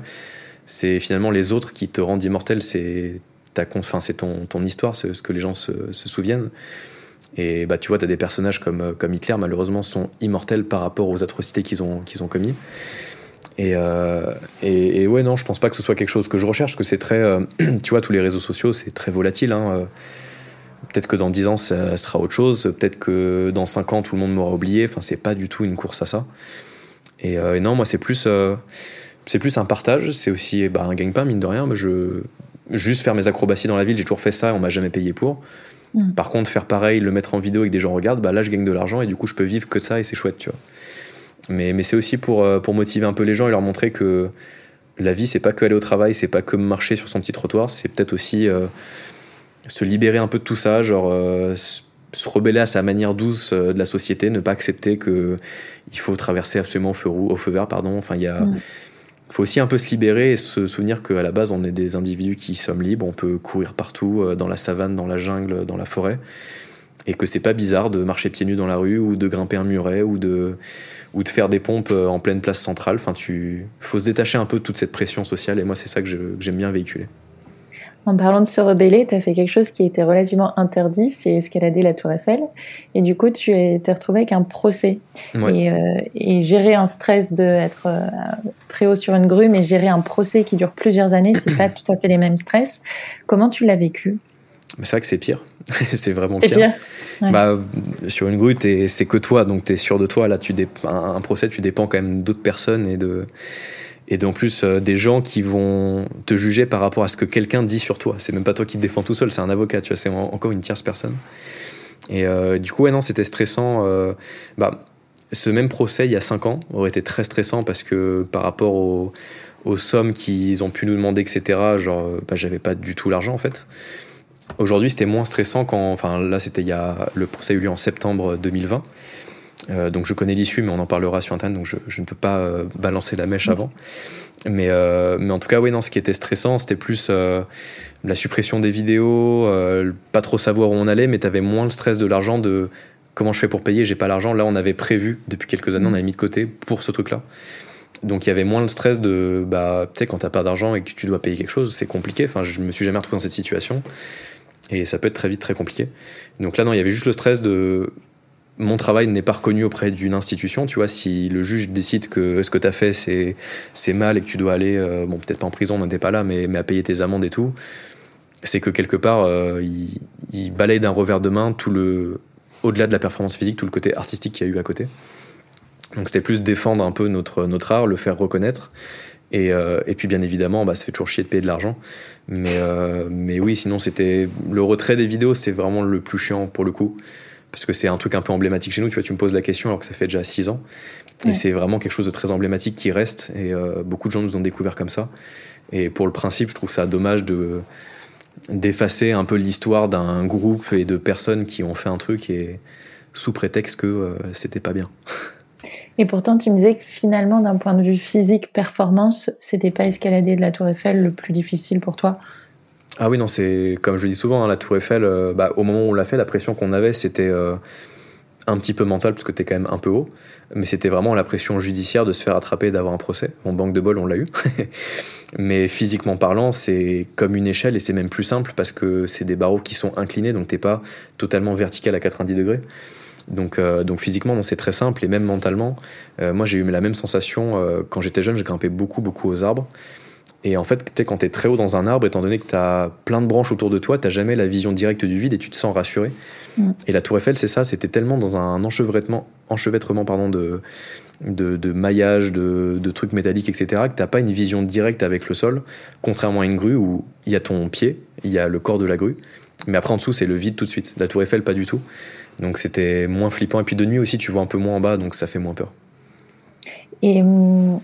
c'est finalement les autres qui te rendent immortel. C'est enfin, ton, ton histoire, c'est ce que les gens se, souviennent. Et bah, tu vois, tu as des personnages comme, comme Hitler, malheureusement, sont immortels par rapport aux atrocités qu'ils ont, qu'ils ont. Euh, et, et, ouais, non, je pense pas que ce soit quelque chose que je recherche, parce que c'est très. Euh, tu vois, tous les réseaux sociaux, c'est très volatile. Hein, euh. peut-être que dans 10 ans, ça sera autre chose. Peut-être que dans 5 ans, tout le monde m'aura oublié. Enfin, c'est pas du tout une course à ça. Et, non, moi, c'est plus. c'est plus un partage. C'est aussi bah, un gagne-pain, mine de rien. Mais je, juste faire mes acrobaties dans la ville, j'ai toujours fait ça, on m'a jamais payé pour. Mm. Par contre, faire pareil, le mettre en vidéo et que des gens regardent, bah là, je gagne de l'argent et du coup, je peux vivre que de ça et c'est chouette, tu vois. Mais, mais c'est aussi pour, euh, pour motiver un peu les gens et leur montrer que la vie, c'est pas que aller au travail, c'est pas que marcher sur son petit trottoir, c'est peut-être aussi euh, se libérer un peu de tout ça, genre euh, se rebeller à sa manière douce de la société, ne pas accepter que il faut traverser absolument au feu, au feu vert, pardon. Enfin, il y a, faut aussi un peu se libérer et se souvenir qu'à la base, on est des individus qui sommes libres, on peut courir partout, dans la savane, dans la jungle, dans la forêt, et que c'est pas bizarre de marcher pieds nus dans la rue ou de grimper un muret ou de ou de faire des pompes euh, en pleine place centrale. Enfin, tu faut se détacher un peu de toute cette pression sociale et moi, c'est ça que j'aime bien véhiculer. En parlant de se rebeller, tu as fait quelque chose qui était relativement interdit, c'est escalader la Tour Eiffel. Et du coup, tu t'es retrouvé avec un procès. Et, euh, et, gérer un stress de être euh, très haut sur une grue, mais gérer un procès qui dure plusieurs années, c'est pas tout à fait les mêmes stress. Comment tu l'as vécu? C'est vrai que c'est pire. c'est vraiment pire. Bah, sur une grue, c'est que toi, donc tu es sûr de toi. Là, tu un, procès, tu dépends quand même d'autres personnes et de et d'en plus euh, des gens qui vont te juger par rapport à ce que quelqu'un dit sur toi. C'est même pas toi qui te défends tout seul, c'est un avocat, tu vois, c'est encore une tierce personne. Et euh, du coup, ouais, non, c'était stressant. Euh, bah, ce même procès, il y a 5 ans, aurait été très stressant parce que par rapport aux, aux sommes qu'ils ont pu nous demander, etc., genre, bah, j'avais pas du tout l'argent en fait. Aujourd'hui, c'était moins stressant quand. Enfin, là, c'était il y a. Le procès eu lieu en septembre 2020. Euh, donc je connais l'issue, mais on en parlera sur Internet, donc je, ne peux pas euh, balancer la mèche avant. Mais, euh, mais en tout cas, oui, non, ce qui était stressant, c'était plus la suppression des vidéos, pas trop savoir où on allait, mais tu avais moins le stress de l'argent, de comment je fais pour payer, j'ai pas l'argent. Là, on avait prévu, depuis quelques années, on avait mis de côté pour ce truc-là. Donc il y avait moins le stress de, bah, tu sais, quand t'as pas d'argent et que tu dois payer quelque chose, c'est compliqué. Enfin, je me suis jamais retrouvé dans cette situation. Et ça peut être très vite très compliqué. Donc là, non, il y avait juste le stress de mon travail n'est pas reconnu auprès d'une institution. Tu vois, si le juge décide que ce que tu as fait, c'est, mal et que tu dois aller, euh, bon, peut-être pas en prison, on n'était pas là, mais, mais à payer tes amendes et tout, c'est que quelque part, euh, il, il, balaye d'un revers de main tout le, au-delà de la performance physique, tout le côté artistique qu'il y a eu à côté. Donc c'était plus défendre un peu notre, notre art, le faire reconnaître Et, et puis bien évidemment, bah, ça fait toujours chier de payer de l'argent. Mais, mais oui, sinon c'était le retrait des vidéos, c'est vraiment le plus chiant pour le coup parce que c'est un truc un peu emblématique chez nous. Tu vois, tu me poses la question alors que ça fait déjà 6 ans. Et c'est vraiment quelque chose de très emblématique qui reste. Et euh, beaucoup de gens nous ont découvert comme ça. Et pour le principe, je trouve ça dommage de d'effacer un peu l'histoire d'un groupe et de personnes qui ont fait un truc et sous prétexte que euh, c'était pas bien. Et pourtant, tu me disais que finalement, d'un point de vue physique, performance, c'était pas escalader de la Tour Eiffel le plus difficile pour toi? Ah oui, non, c'est comme je le dis souvent, hein, la Tour Eiffel, euh, bah, au moment où on l'a fait, la pression qu'on avait, c'était euh, un petit peu mental, parce que tu es quand même un peu haut, mais c'était vraiment la pression judiciaire de se faire attraper, d'avoir un procès. En banque de bol, on l'a eu. mais physiquement parlant, c'est comme une échelle et c'est même plus simple parce que c'est des barreaux qui sont inclinés, donc t'es pas totalement vertical à 90 degrés. Donc, euh, donc physiquement, c'est très simple et même mentalement. moi, j'ai eu la même sensation quand j'étais jeune, je grimpais beaucoup, beaucoup aux arbres. Et en fait, quand tu es très haut dans un arbre, étant donné que tu as plein de branches autour de toi, tu jamais la vision directe du vide et tu te sens rassuré. Mm. Et la Tour Eiffel, c'est ça, c'était tellement dans un enchevêtrement, enchevêtrement pardon, de, de, de maillage, de, de, trucs métalliques, etc., que tu pas une vision directe avec le sol, contrairement à une grue où il y a ton pied, il y a le corps de la grue, mais après en dessous, c'est le vide tout de suite. La Tour Eiffel, pas du tout. Donc c'était moins flippant. Et puis de nuit aussi, tu vois un peu moins en bas, donc ça fait moins peur. Et hum,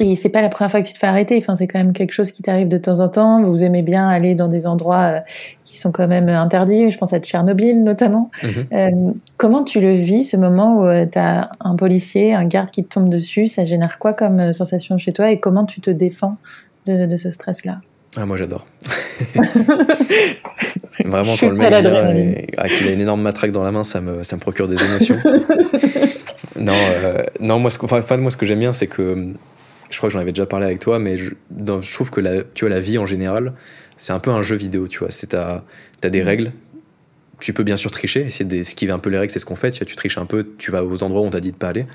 et c'est pas la première fois que tu te fais arrêter. Enfin, c'est quand même quelque chose qui t'arrive de temps en temps. Vous aimez bien aller dans des endroits euh, qui sont quand même interdits. Je pense à Tchernobyl notamment. Mhm. Euh, comment tu le vis ce moment où euh, tu as un policier, un garde qui te tombe dessus? Ça génère quoi comme sensation chez toi? Et comment tu te défends de, ce stress-là? Ah, moi j'adore. Vraiment, quand le mec vient ah, qu'il a une énorme matraque dans la main, ça me, ça me procure des émotions. non, non, moi ce, enfin, moi, ce que j'aime bien, c'est que je crois que j'en avais déjà parlé avec toi, mais je, je trouve que la, tu vois, la vie en général, c'est un peu un jeu vidéo, tu vois. Tu as, des règles, tu peux bien sûr tricher, essayer d'esquiver un peu les règles, c'est ce qu'on fait. Tu, tu triches un peu, tu vas aux endroits où on t'a dit de pas aller.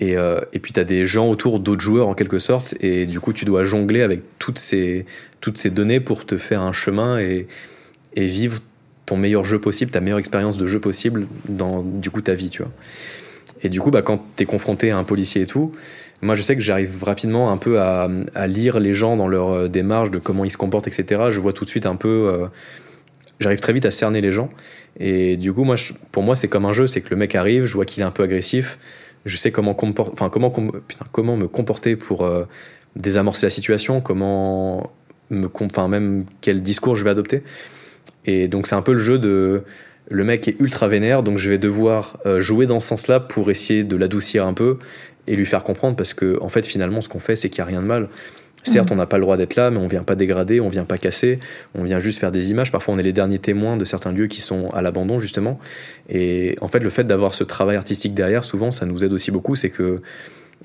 Et, euh, et puis tu as des gens autour d'autres joueurs en quelque sorte, et du coup tu dois jongler avec toutes ces, données pour te faire un chemin et, et vivre ton meilleur jeu possible, ta meilleure expérience de jeu possible dans du coup ta vie, tu vois. Et du coup, bah, quand tu es confronté à un policier et tout, moi, je sais que j'arrive rapidement un peu à, lire les gens dans leur euh, démarche de comment ils se comportent, etc. Je vois tout de suite un peu. Euh, j'arrive très vite à cerner les gens. Et du coup, moi, pour moi, c'est comme un jeu. C'est que le mec arrive, je vois qu'il est un peu agressif. Je sais comment, comment, me comporter pour euh, désamorcer la situation, comment me, enfin, même quel discours je vais adopter. Et donc, c'est un peu le jeu de le mec est ultra vénère, donc je vais devoir jouer dans ce sens-là pour essayer de l'adoucir un peu et lui faire comprendre parce que en fait finalement ce qu'on fait c'est qu'il n'y a rien de mal. Certes, mm. on n'a pas le droit d'être là, mais on vient pas dégrader, on vient pas casser, on vient juste faire des images. Parfois, on est les derniers témoins de certains lieux qui sont à l'abandon, justement. Et en fait, le fait d'avoir ce travail artistique derrière, souvent, ça nous aide aussi beaucoup. C'est que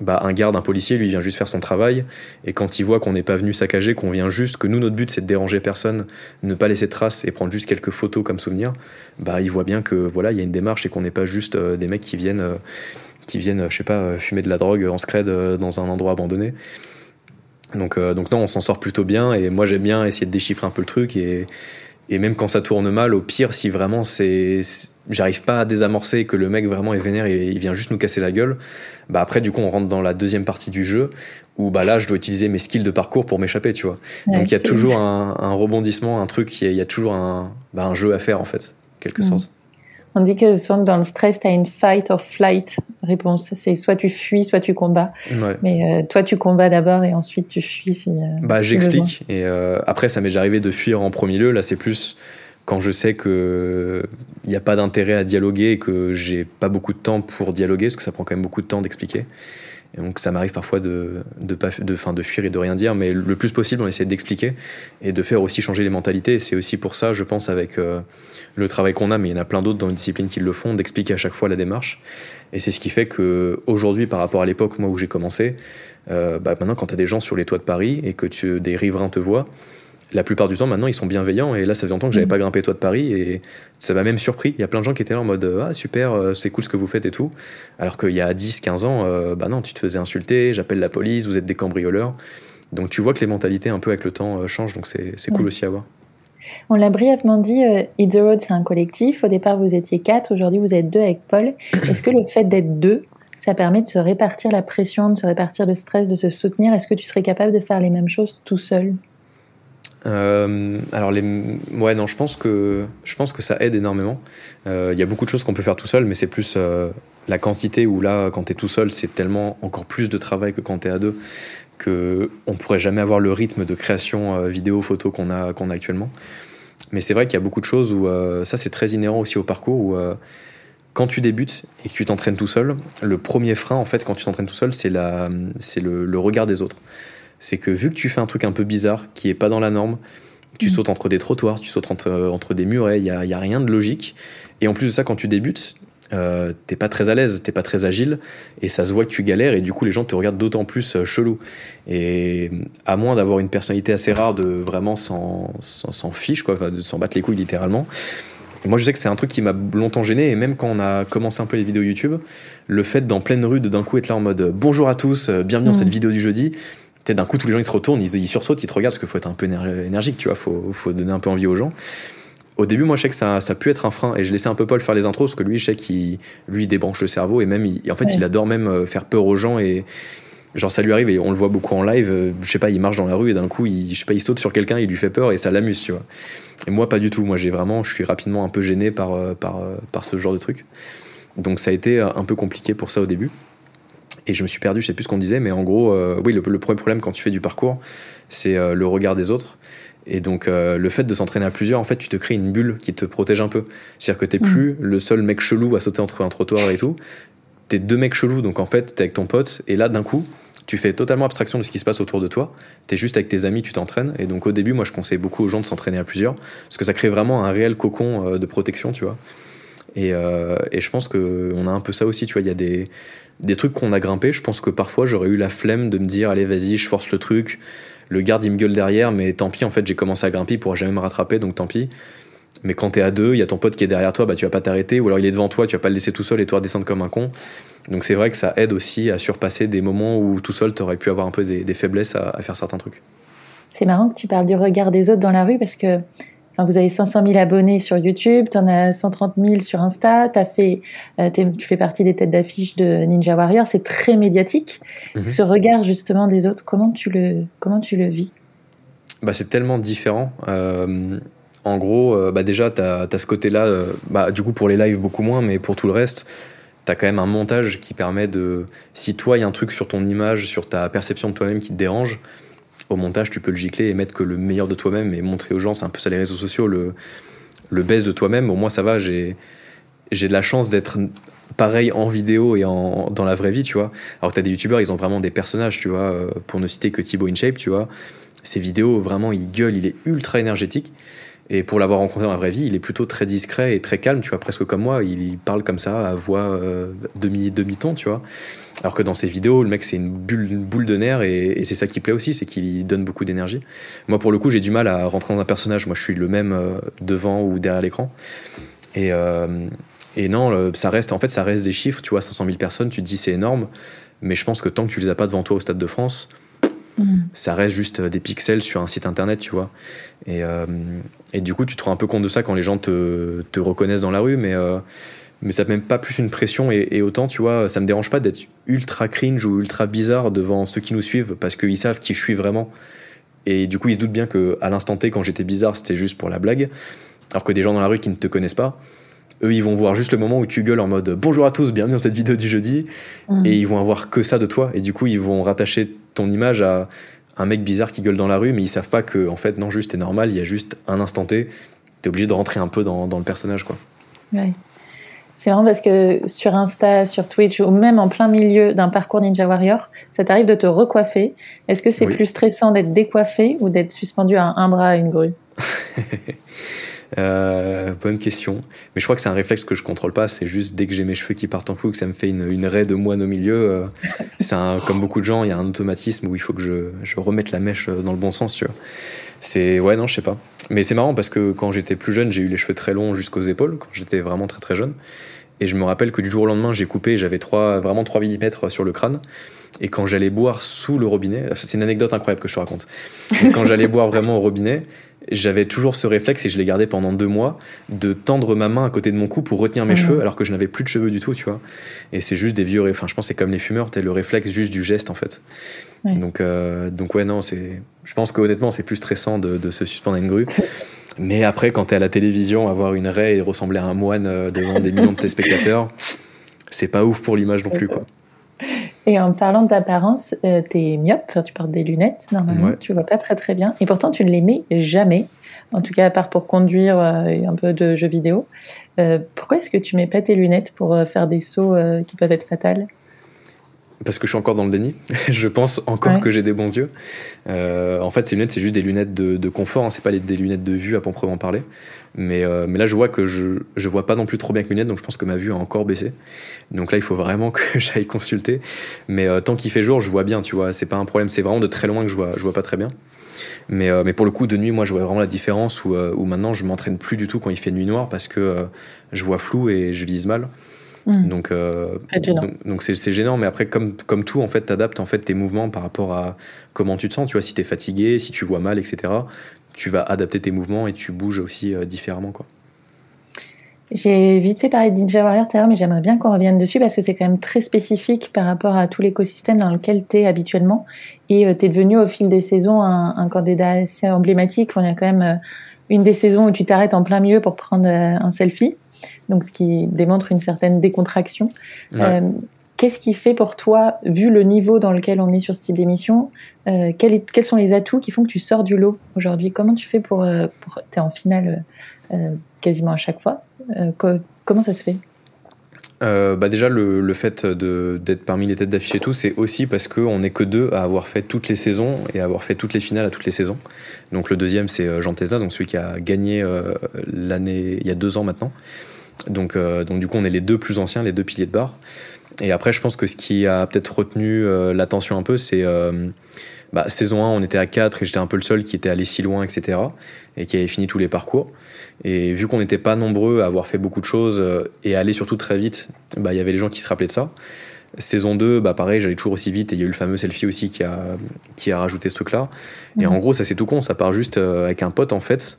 bah, un garde, un policier, lui, vient juste faire son travail. Et quand il voit qu'on n'est pas venu saccager, qu'on vient juste, que nous, notre but, c'est de déranger personne, ne pas laisser de traces et prendre juste quelques photos comme souvenir, bah, il voit bien que voilà, il y a une démarche et qu'on n'est pas juste euh, des mecs qui viennent. Euh, qui viennent, je sais pas, euh, fumer de la drogue en scred euh, dans un endroit abandonné. Donc, euh, donc non, on s'en sort plutôt bien et moi j'aime bien essayer de déchiffrer un peu le truc et, et même quand ça tourne mal, au pire, si vraiment c'est, j'arrive pas à désamorcer et que le mec vraiment est vénère et il vient juste nous casser la gueule, bah après du coup on rentre dans la deuxième partie du jeu où bah là je dois utiliser mes skills de parcours pour m'échapper, tu vois. donc il y a toujours un, un, rebondissement, un truc, il y, a toujours un, bah, un jeu à faire en fait, quelque mm. sorte. On dit que souvent dans le stress, tu as une fight or flight réponse. C'est soit tu fuis, soit tu combats. Mais euh, toi, tu combats d'abord et ensuite tu fuis. Si, euh, bah, j'explique. Et euh, après, ça m'est déjà arrivé de fuir en premier lieu. Là, c'est plus quand je sais qu'il n'y a pas d'intérêt à dialoguer et que j'ai pas beaucoup de temps pour dialoguer, parce que ça prend quand même beaucoup de temps d'expliquer. Et donc ça m'arrive parfois de de, pas, de, fin, de fuir et de rien dire, mais le plus possible, on essaie d'expliquer et de faire aussi changer les mentalités. C'est aussi pour ça, je pense, avec euh, le travail qu'on a, mais il y en a plein d'autres dans une discipline qui le font, d'expliquer à chaque fois la démarche. Et c'est ce qui fait que aujourd'hui, par rapport à l'époque, moi où j'ai commencé, euh, bah, maintenant quand tu as des gens sur les toits de Paris et que tu, des riverains te voient, la plupart du temps, maintenant, ils sont bienveillants. Et là, ça fait longtemps que j'avais mm. pas grimpé toi de Paris. Et ça m'a même surpris. Il y a plein de gens qui étaient là en mode Ah, super, euh, c'est cool ce que vous faites et tout. Alors qu'il y a 10, 15 ans, euh, bah non, tu te faisais insulter, j'appelle la police, vous êtes des cambrioleurs. Donc tu vois que les mentalités, un peu avec le temps, euh, changent. Donc c'est cool mm. aussi à voir. On l'a brièvement dit, Hit the Road, c'est un collectif. Au départ, vous étiez quatre. Aujourd'hui, vous êtes deux avec Paul. Est-ce que le fait d'être deux, ça permet de se répartir la pression, de se répartir le stress, de se soutenir? Est-ce que tu serais capable de faire les mêmes choses tout seul? Euh, alors les ouais non je pense que je pense que ça aide énormément. Euh, il y a beaucoup de choses qu'on peut faire tout seul mais c'est plus euh, la quantité où là quand tu es tout seul c'est tellement encore plus de travail que quand tu es à deux que on pourrait jamais avoir le rythme de création vidéo photo qu'on a qu'on a actuellement. Mais c'est vrai qu'il y a beaucoup de choses où ça c'est très inhérent aussi au parcours où quand tu débutes et que tu t'entraînes tout seul le premier frein en fait quand tu t'entraînes tout seul c'est la c'est le regard des autres c'est que vu que tu fais un truc un peu bizarre, qui est pas dans la norme, tu mm. sautes entre des trottoirs, tu sautes entre, entre des murets, il n'y a, y a, rien de logique. Et en plus de ça, quand tu débutes, euh, t'es pas très à l'aise, t'es pas très agile, et ça se voit que tu galères, et du coup les gens te regardent d'autant plus euh, chelou. Et à moins d'avoir une personnalité assez rare de vraiment s'en fiche, quoi, de s'en battre les couilles littéralement. moi je sais que c'est un truc qui m'a longtemps gêné, et même quand on a commencé un peu les vidéos YouTube, le fait dans pleine rue de d'un coup être là en mode bonjour à tous, euh, bienvenue dans mm. cette vidéo du jeudi, d'un coup tous les gens ils se retournent, ils, ils sursautent, ils te regardent parce qu'il faut être un peu énergique, tu vois, faut, faut donner un peu envie aux gens. Au début, moi, je sais que ça, ça a pu être un frein et je laissais un peu Paul faire les intros parce que lui, je sais qu'il lui débranche le cerveau et même, en fait, il adore même euh, faire peur aux gens et genre ça lui arrive et on le voit beaucoup en live. Euh, je sais pas, il marche dans la rue et d'un coup, il, je sais pas, il saute sur quelqu'un, il lui fait peur et ça l'amuse, tu vois. Et moi, pas du tout. Moi, j'ai vraiment, je suis rapidement un peu gêné par, euh, par, par ce genre de truc. Donc, ça a été un peu compliqué pour ça au début et je me suis perdu, je sais plus ce qu'on disait, mais en gros, euh, oui, le, premier problème quand tu fais du parcours, c'est euh, le regard des autres. Et donc, euh, le fait de s'entraîner à plusieurs, en fait, tu te crées une bulle qui te protège un peu. C'est-à-dire que t'es mm. plus le seul mec chelou à sauter entre un trottoir et tout. T'es deux mecs chelous, donc en fait, t'es avec ton pote, et là, d'un coup, tu fais totalement abstraction de ce qui se passe autour de toi. T'es juste avec tes amis, tu t'entraînes. Et donc, au début, moi, je conseille beaucoup aux gens de s'entraîner à plusieurs, parce que ça crée vraiment un réel cocon de protection, tu vois. Et, et je pense qu'on a un peu ça aussi, tu vois. Il y a des des trucs qu'on a grimpé, je pense que parfois j'aurais eu la flemme de me dire allez vas-y je force le truc, le garde il me gueule derrière mais tant pis en fait j'ai commencé à grimper, il pourra jamais me rattraper donc tant pis. Mais quand t'es à deux, il y a ton pote qui est derrière toi, bah tu vas pas t'arrêter ou alors il est devant toi, tu vas pas le laisser tout seul et toi descendre comme un con. Donc c'est vrai que ça aide aussi à surpasser des moments où tout seul t'aurais pu avoir un peu des, faiblesses à faire certains trucs. C'est marrant que tu parles du regard des autres dans la rue parce que vous avez 500 000 abonnés sur YouTube, tu en as 130 000 sur Insta, as fait, euh, tu fais partie des têtes d'affiche de Ninja Warrior, c'est très médiatique. Mhm. Ce regard justement des autres, comment tu le, comment tu le vis? Bah, C'est tellement différent. Euh, en gros, euh, bah, déjà, tu as, ce côté-là, bah, du coup pour les lives beaucoup moins, mais pour tout le reste, tu as quand même un montage qui permet de... Si toi, il y a un truc sur ton image, sur ta perception de toi-même qui te dérange, au montage, tu peux le gicler et mettre que le meilleur de toi-même et montrer aux gens, c'est un peu ça les réseaux sociaux, le, le best de toi-même. Au moins, ça va, j'ai, de la chance d'être pareil en vidéo et en, dans la vraie vie, tu vois. Alors que t'as des youtubeurs, ils ont vraiment des personnages, tu vois, euh, pour ne citer que Thibaut InShape, tu vois. Ses vidéos, vraiment, il gueule, il est ultra énergétique. Et pour l'avoir rencontré dans la vraie vie, il est plutôt très discret et très calme, tu vois, presque comme moi. Il parle comme ça à voix euh, demi, demi-ton, tu vois. Alors que dans ses vidéos, le mec, c'est une, bulle, boule de nerfs et, c'est ça qui plaît aussi, c'est qu'il donne beaucoup d'énergie. Moi, pour le coup, j'ai du mal à rentrer dans un personnage. Moi, je suis le même euh, devant ou derrière l'écran. Et, euh, et non, ça reste, en fait, ça reste des chiffres. Tu vois, 500 000 personnes, tu te dis c'est énorme. Mais je pense que tant que tu les as pas devant toi au Stade de France, mm. ça reste juste des pixels sur un site internet, tu vois. Et, euh, et, du coup, tu te rends un peu compte de ça quand les gens te, te reconnaissent dans la rue, mais mais ça ne met pas plus une pression et, autant, tu vois, ça me dérange pas d'être ultra cringe ou ultra bizarre devant ceux qui nous suivent parce qu'ils savent qui je suis vraiment. Et du coup, ils se doutent bien que à l'instant T, quand j'étais bizarre, c'était juste pour la blague. Alors que des gens dans la rue qui ne te connaissent pas, eux, ils vont voir juste le moment où tu gueules en mode bonjour à tous, bienvenue dans cette vidéo du jeudi, mmh. et ils vont avoir que ça de toi. Et du coup, ils vont rattacher ton image à un mec bizarre qui gueule dans la rue, mais ils savent pas que, en fait, non, juste, t'es normal, il y a juste un instant T, t'es obligé de rentrer un peu dans, dans le personnage, quoi. Ouais. C'est marrant parce que sur Insta, sur Twitch ou même en plein milieu d'un parcours Ninja Warrior, ça t'arrive de te recoiffer. Est-ce que c'est plus stressant d'être décoiffé ou d'être suspendu à un bras à une grue? euh, bonne question. Mais je crois que c'est un réflexe que je contrôle pas. C'est juste dès que j'ai mes cheveux qui partent en fou, que ça me fait une, une raie de moine au milieu. Euh, c'est comme beaucoup de gens, il y a un automatisme où il faut que je, je, remette la mèche dans le bon sens, tu vois. C'est ouais non, je sais pas. Mais c'est marrant parce que quand j'étais plus jeune, j'ai eu les cheveux très longs jusqu'aux épaules quand j'étais vraiment très très jeune. Et je me rappelle que du jour au lendemain, j'ai coupé, j'avais vraiment 3 mm sur le crâne. Et quand j'allais boire sous le robinet, c'est une anecdote incroyable que je te raconte. quand j'allais boire vraiment au robinet, j'avais toujours ce réflexe et je l'ai gardé pendant deux mois de tendre ma main à côté de mon cou pour retenir mes Mhm. cheveux alors que je n'avais plus de cheveux du tout, tu vois. Et c'est juste des vieux, enfin je pense que c'est comme les fumeurs, t'as le réflexe juste du geste en fait. Ouais. Donc, euh, donc ouais non, c'est, je pense qu'honnêtement c'est plus stressant de, de se suspendre à une grue. Mais après quand t'es à la télévision, avoir une raie et ressembler à un moine euh, devant des millions de téléspectateurs, c'est pas ouf pour l'image non plus quoi. Et en parlant d'apparence, euh, t'es myope, enfin, tu portes des lunettes, normalement, Ouais. tu vois pas très très bien. Et pourtant, tu ne les mets jamais, en tout cas à part pour conduire euh, et un peu de jeux vidéo. Euh, pourquoi est-ce que tu mets pas tes lunettes pour euh, faire des sauts qui peuvent être fatals Parce que je suis encore dans le déni. je pense encore Ouais. que j'ai des bons yeux. En fait, ces lunettes, c'est juste des lunettes de, de confort. Hein. C'est pas des lunettes de vue à proprement parler. Mais, euh, mais là, je vois que je, je vois pas non plus trop bien avec mes lunettes, donc je pense que ma vue a encore baissé. Donc là, il faut vraiment que j'aille consulter. Mais euh, tant qu'il fait jour, je vois bien, tu vois. C'est pas un problème. C'est vraiment de très loin que je vois, je vois pas très bien. Mais, euh, mais pour le coup, de nuit, moi, je vois vraiment la différence où, où maintenant, je m'entraîne plus du tout quand il fait nuit noire parce que je vois flou et je vise mal. Hmm. Donc, euh, donc, c'est gênant, mais après, comme, comme tout, en fait, t'adaptes en fait, tes mouvements par rapport à comment tu te sens. Tu vois, si t'es fatigué, si tu vois mal, etc., tu vas adapter tes mouvements et tu bouges aussi euh, différemment. Quoi. J'ai vite fait parler de Ninja Warrior tout à l'heure, mais j'aimerais bien qu'on revienne dessus parce que c'est quand même très spécifique par rapport à tout l'écosystème dans lequel tu es habituellement. Et tu es devenu au fil des saisons un, un candidat assez emblématique. On a quand même euh, une des saisons où tu t'arrêtes en plein milieu pour prendre euh, un selfie, donc ce qui démontre une certaine décontraction. Ouais. Qu'est-ce qui fait pour toi, vu le niveau dans lequel on est sur ce type d'émission, euh, quels sont les atouts qui font que tu sors du lot aujourd'hui? Comment tu fais pour... euh, pour tu es en finale euh, quasiment à chaque fois? Co- comment ça se fait? Bah déjà, le, fait d'être parmi les têtes d'affiche et tout, c'est aussi parce qu'on n'est que deux à avoir fait toutes les saisons et à avoir fait toutes les finales à toutes les saisons. Donc le deuxième, c'est Jean Teza, donc celui qui a gagné l'année, il y a deux ans maintenant. Donc, donc du coup, on est les deux plus anciens, les deux piliers de barre. Et après, je pense que ce qui a peut-être retenu euh, l'attention un peu, c'est euh, bah, saison 1, on était à 4 et j'étais un peu le seul qui était allé si loin, etc. Et qui avait fini tous les parcours. Et vu qu'on n'était pas nombreux à avoir fait beaucoup de choses euh, et à aller surtout très vite, bah, il y avait les gens qui se rappelaient de ça. Saison 2, bah pareil, j'allais toujours aussi vite et il y a eu le fameux selfie aussi qui a, qui a rajouté ce truc-là. Et Mhm. en gros, ça c'est tout con, ça part juste avec un pote en fait.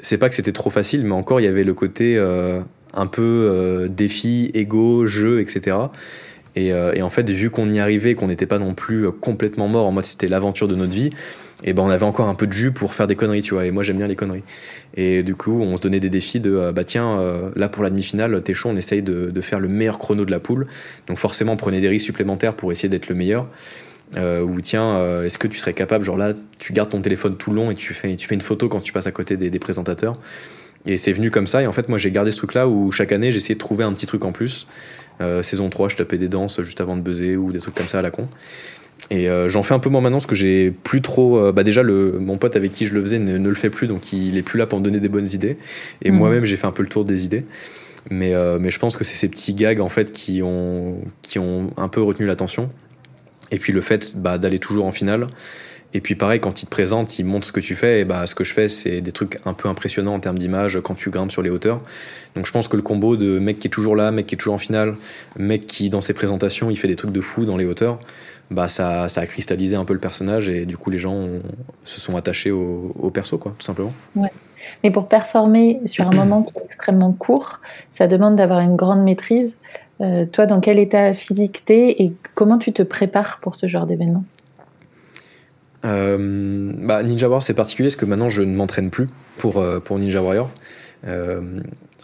C'est pas que c'était trop facile, mais encore il y avait le côté euh, un peu euh, défi, ego, jeu, etc. Et, euh, et en fait, vu qu'on y arrivait, qu'on n'était pas non plus euh, complètement mort en mode c'était l'aventure de notre vie, et ben on avait encore un peu de jus pour faire des conneries, tu vois. Et moi j'aime bien les conneries. Et du coup, on se donnait des défis de bah tiens, là pour la demi-finale, t'es chaud, on essaye de, faire le meilleur chrono de la poule. Donc forcément, prenez des risques supplémentaires pour essayer d'être le meilleur. Ou tiens, est-ce que tu serais capable, genre là, tu gardes ton téléphone tout long et tu fais, une photo quand tu passes à côté des présentateurs. Et c'est venu comme ça. Et en fait, moi, j'ai gardé ce truc-là où chaque année, j'essayais de trouver un petit truc en plus. Euh, saison 3, je tapais des danses juste avant de buzzer ou des trucs comme ça à la con. Et euh, j'en fais un peu moins maintenant parce que j'ai plus trop. euh, bah déjà, le, mon pote avec qui je le faisais ne, ne le fait plus, donc il est plus là pour me donner des bonnes idées. Et Mhm. moi-même, j'ai fait un peu le tour des idées. Mais, mais je pense que c'est ces petits gags en fait qui ont, qui ont un peu retenu l'attention. Et puis le fait bah, d'aller toujours en finale. Et puis pareil, quand il te présente, il montre ce que tu fais. Et bah, ce que je fais, c'est des trucs un peu impressionnants en termes d'image quand tu grimpes sur les hauteurs. Donc je pense que le combo de mec qui est toujours là, mec qui est toujours en finale, mec qui dans ses présentations, il fait des trucs de fou dans les hauteurs, bah ça, ça a cristallisé un peu le personnage et du coup les gens se sont attachés au, perso, quoi, tout simplement. Mais pour performer sur un moment qui est extrêmement court, ça demande d'avoir une grande maîtrise. Euh, toi, dans quel état physique t'es et comment tu te prépares pour ce genre d'événement? Bah, Ninja Warrior, c'est particulier parce que maintenant je ne m'entraîne plus pour, euh, pour Ninja Warrior. Euh,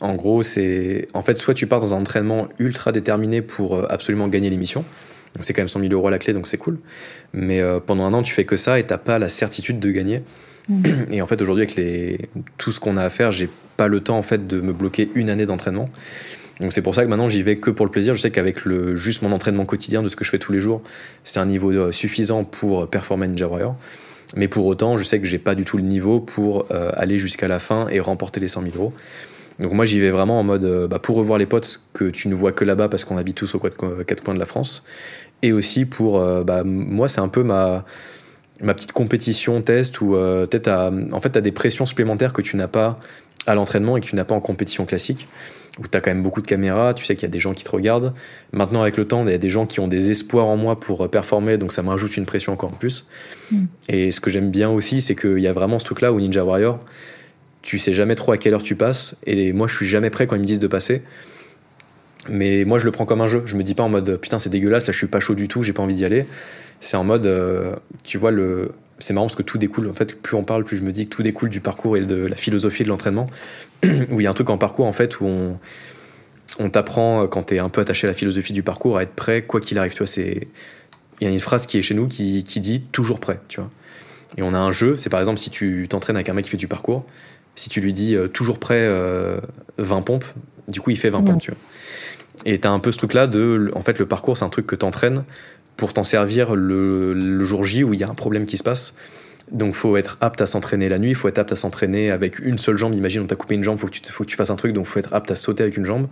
en gros, c'est. En fait, soit tu pars dans un entraînement ultra déterminé pour euh, absolument gagner l'émission. Donc, c'est quand même 100 000 euros à la clé, donc c'est cool. Mais euh, pendant un an, tu fais que ça et t'as pas la certitude de gagner. Mhm. Et en fait, aujourd'hui, avec les... tout ce qu'on a à faire, j'ai pas le temps en fait de me bloquer une année d'entraînement. Donc c'est pour ça que maintenant j'y vais que pour le plaisir. Je sais qu'avec le juste mon entraînement quotidien de ce que je fais tous les jours, c'est un niveau euh, suffisant pour performer Ninja Warrior. Mais pour autant, je sais que j'ai pas du tout le niveau pour euh, aller jusqu'à la fin et remporter les 100 000 euros. Donc moi j'y vais vraiment en mode euh, bah, pour revoir les potes que tu ne vois que là-bas parce qu'on habite tous aux quatre, coins de la France. Et aussi pour euh, bah, moi c'est un peu ma ma petite compétition test où euh, peut-être en fait tu as des pressions supplémentaires que tu n'as pas à l'entraînement et que tu n'as pas en compétition classique. Où tu as quand même beaucoup de caméras, tu sais qu'il y a des gens qui te regardent. Maintenant, avec le temps, il y a des gens qui ont des espoirs en moi pour performer, donc ça me rajoute une pression encore en plus. Mm. Et ce que j'aime bien aussi, c'est qu'il y a vraiment ce truc-là où Ninja Warrior, tu sais jamais trop à quelle heure tu passes, et moi je suis jamais prêt quand ils me disent de passer. Mais moi je le prends comme un jeu, je me dis pas en mode putain c'est dégueulasse, là je suis pas chaud du tout, j'ai pas envie d'y aller. C'est en mode, euh, tu vois, le, c'est marrant parce que tout découle. En fait, plus on parle, plus je me dis que tout découle du parcours et de la philosophie de l'entraînement. où il y a un truc en parcours, en fait, où on, on t'apprend, euh, quand tu es un peu attaché à la philosophie du parcours, à être prêt quoi qu'il arrive. Tu vois, c'est. Il y a une phrase qui est chez nous qui, qui, dit toujours prêt, tu vois. Et on a un jeu, c'est par exemple si tu t'entraînes avec un mec qui fait du parcours, si tu lui dis euh, toujours prêt 20 euh, pompes, du coup il fait 20 pompes, tu vois. Et tu as un peu ce truc-là de. En fait, le parcours, c'est un truc que tu entraînes pour t'en servir le, jour J où il y a un problème qui se passe. Donc faut être apte à s'entraîner la nuit, faut être apte à s'entraîner avec une seule jambe. Imagine on t'a coupé une jambe, faut tu faut que tu fasses un truc, donc faut être apte à sauter avec une jambe.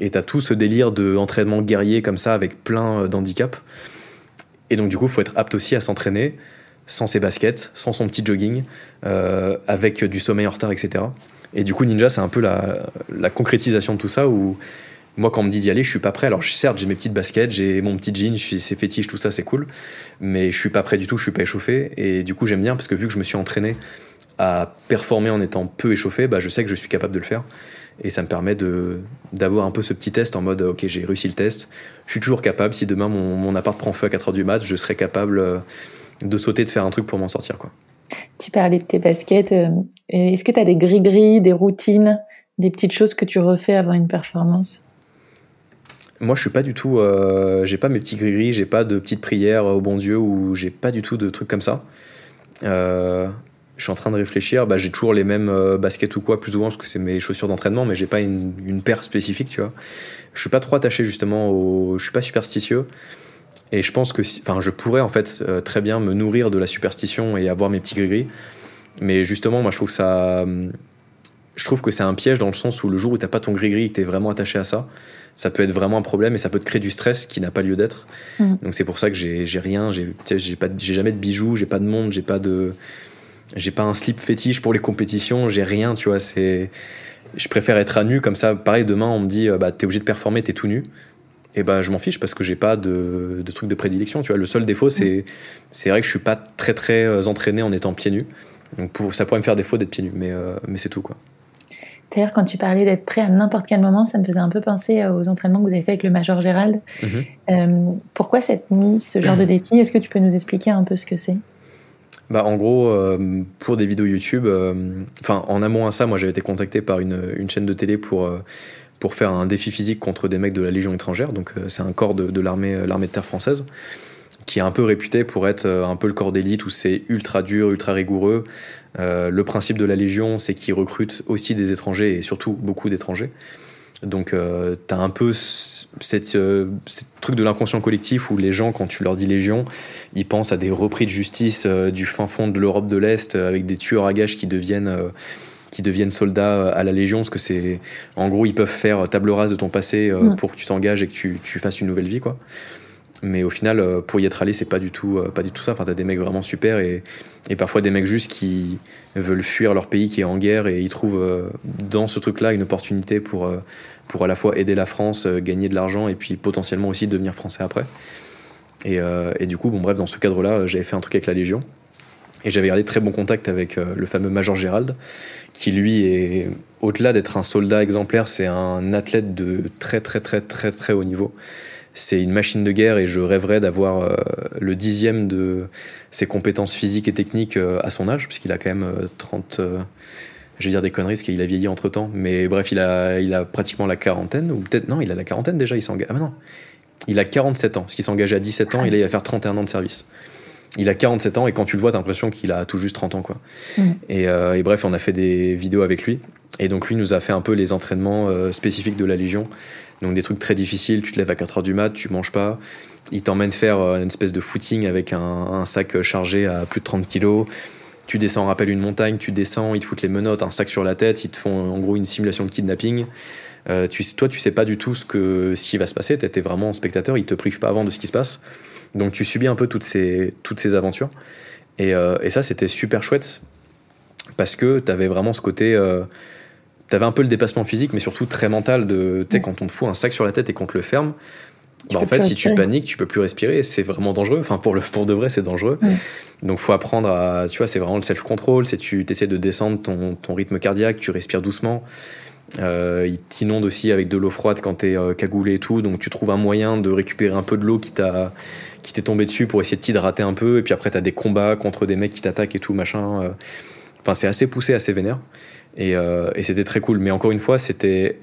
Et t'as tout ce délire d'entraînement guerrier comme ça avec plein euh, d'handicaps. Et donc du coup faut être apte aussi à s'entraîner sans ses baskets, sans son petit jogging, euh, avec du sommeil en retard, etc. Et du coup Ninja c'est un peu la, la concrétisation de tout ça où moi, quand on me dit d'y aller, je suis pas prêt. Alors, certes, j'ai mes petites baskets, j'ai mon petit jean, c'est fétiche, tout ça, c'est cool. Mais je suis pas prêt du tout, je suis pas échauffé. Et du coup, j'aime bien parce que vu que je me suis entraîné à performer en étant peu échauffé, bah, je sais que je suis capable de le faire. Et ça me permet d'avoir un peu ce petit test en mode ok, j'ai réussi le test. Je suis toujours capable. Si demain mon, appart prend feu à 4h du mat, je serai capable euh, de sauter, de faire un truc pour m'en sortir. Quoi. Tu parlais de tes baskets. Euh, est-ce que tu as des gris-gris, des routines, des petites choses que tu refais avant une performance? Moi, je suis pas du tout. Euh, j'ai pas mes petits gris-gris, j'ai pas de petites prières au bon Dieu ou j'ai pas du tout de trucs comme ça. Euh, je suis en train de réfléchir. Bah, j'ai toujours les mêmes euh, baskets ou quoi, plus ou moins, parce que c'est mes chaussures d'entraînement, mais j'ai pas une, paire spécifique, tu vois. Je suis pas trop attaché justement au. Je suis pas superstitieux. Et je pense que. Enfin, je pourrais en fait très bien me nourrir de la superstition et avoir mes petits gris-gris. Mais justement, moi, je trouve ça. Je trouve que c'est un piège dans le sens où le jour où t'as pas ton gris-gris que t'es vraiment attaché à ça, ça peut être vraiment un problème et ça peut te créer du stress qui n'a pas lieu d'être. Mm. Donc c'est pour ça que j'ai rien, j'ai jamais de bijoux, j'ai pas de monde, j'ai pas de j'ai pas un slip fétiche pour les compétitions, j'ai rien, tu vois, c'est je préfère être à nu comme ça pareil demain on me dit euh, bah t'es obligé de performer, t'es tout nu. Et bah je m'en fiche parce que j'ai pas de, de truc de prédilection, tu vois. Le seul défaut c'est mm. c'est vrai que je suis pas très très euh, entraîné en étant pieds nus. Donc pour, ça pourrait me faire défaut d'être pieds nus, mais, euh, mais c'est tout quoi. D'ailleurs, quand tu parlais d'être prêt à n'importe quel moment, ça me faisait un peu penser aux entraînements que vous avez fait avec le Major Gérald. Mhm. Euh, pourquoi cette mise, ce genre de défi? Est-ce que tu peux nous expliquer un peu ce que c'est? Bah, en gros, euh, pour des vidéos YouTube, euh, enfin en amont à ça, moi j'avais été contacté par une, une chaîne de télé pour, pour faire un défi physique contre des mecs de la Légion étrangère. Donc c'est un corps de, de l'armée de terre française qui est un peu réputé pour être un peu le corps d'élite où c'est ultra dur, ultra rigoureux. Euh, le principe de la Légion, c'est qu'ils recrutent aussi des étrangers et surtout beaucoup d'étrangers. Donc, euh, tu as un peu cette, euh, ce truc de l'inconscient collectif où les gens, quand tu leur dis Légion, ils pensent à des repris de justice du fin fond de l'Europe de l'Est avec des tueurs à gages qui deviennent, qui deviennent soldats à la Légion. Parce que c'est. En gros, ils peuvent faire table rase de ton passé mm. pour que tu t'engages et que tu, tu, fasses une nouvelle vie, quoi. Mais au final, pour y être allé, c'est pas du tout, pas du tout ça. Enfin, t'as des mecs vraiment super et parfois des mecs juste qui veulent fuir leur pays qui est en guerre et ils trouvent euh, dans ce truc-là une opportunité pour, euh, pour à la fois aider la France, euh, gagner de l'argent et puis potentiellement aussi devenir français après. Et du coup, bon bref, dans ce cadre-là, j'avais fait un truc avec la Légion. Et j'avais gardé très bon contact avec le fameux Major Gérald, qui lui est, au-delà d'être un soldat exemplaire, c'est un athlète de très très très très très haut niveau c'est une machine de guerre et je rêverais d'avoir euh, le dixième de ses compétences physiques et techniques euh, à son âge, puisqu'il a quand même 30. Euh, je vais dire des conneries parce qu'il a vieilli entre temps, mais bref, il a, il a pratiquement la quarantaine, ou peut-être, non, il a la quarantaine déjà, il s'engage. Ah non, il a 47 ans, parce qu'il s'engage à 17 ans, et là il va faire 31 ans de service. Il a 47 ans et quand tu le vois, t'as l'impression qu'il a tout juste 30 ans. Quoi. Mmh. Et, et, bref, on a fait des vidéos avec lui. Et donc lui nous a fait un peu les entraînements spécifiques de la Légion. Donc des trucs très difficiles, tu te lèves à 4h du mat, tu manges pas. Il t'emmène faire euh, une espèce de footing avec un, sac chargé à plus de 30 kilos. Tu descends, rappelle une montagne, tu descends, ils te foutent les menottes, un sac sur la tête, ils te font en gros une simulation de kidnapping. Euh, tu, toi, tu sais pas du tout ce, que, qui va se passer, tu étais vraiment spectateur, ils te privent pas avant de ce qui se passe. Donc tu subis un peu toutes ces, toutes ces aventures. Et, euh, et ça, c'était super chouette parce que tu avais vraiment ce côté avais un peu le dépassement physique, mais surtout très mental. De, tu sais, quand on te fout un sac sur la tête et qu'on te le ferme, bah, en fait, si tu paniques, tu peux plus respirer. C'est vraiment dangereux. Enfin, pour, le, pour de vrai, c'est dangereux. Donc, faut apprendre à. Tu vois, c'est vraiment le self-control. C'est tu essaies de descendre ton, ton, rythme cardiaque, tu respires doucement. Euh, il t'inonde aussi avec de l'eau froide quand t'es euh, cagoulé et tout. Donc, tu trouves un moyen de récupérer un peu de l'eau qui t'a qui t'est tombé dessus pour essayer de t'hydrater un peu. Et puis après, t'as des combats contre des mecs qui t'attaquent et tout, machin. Euh. Enfin, c'est assez poussé, assez vénère. Et, euh, et c'était très cool. Mais encore une fois, c'était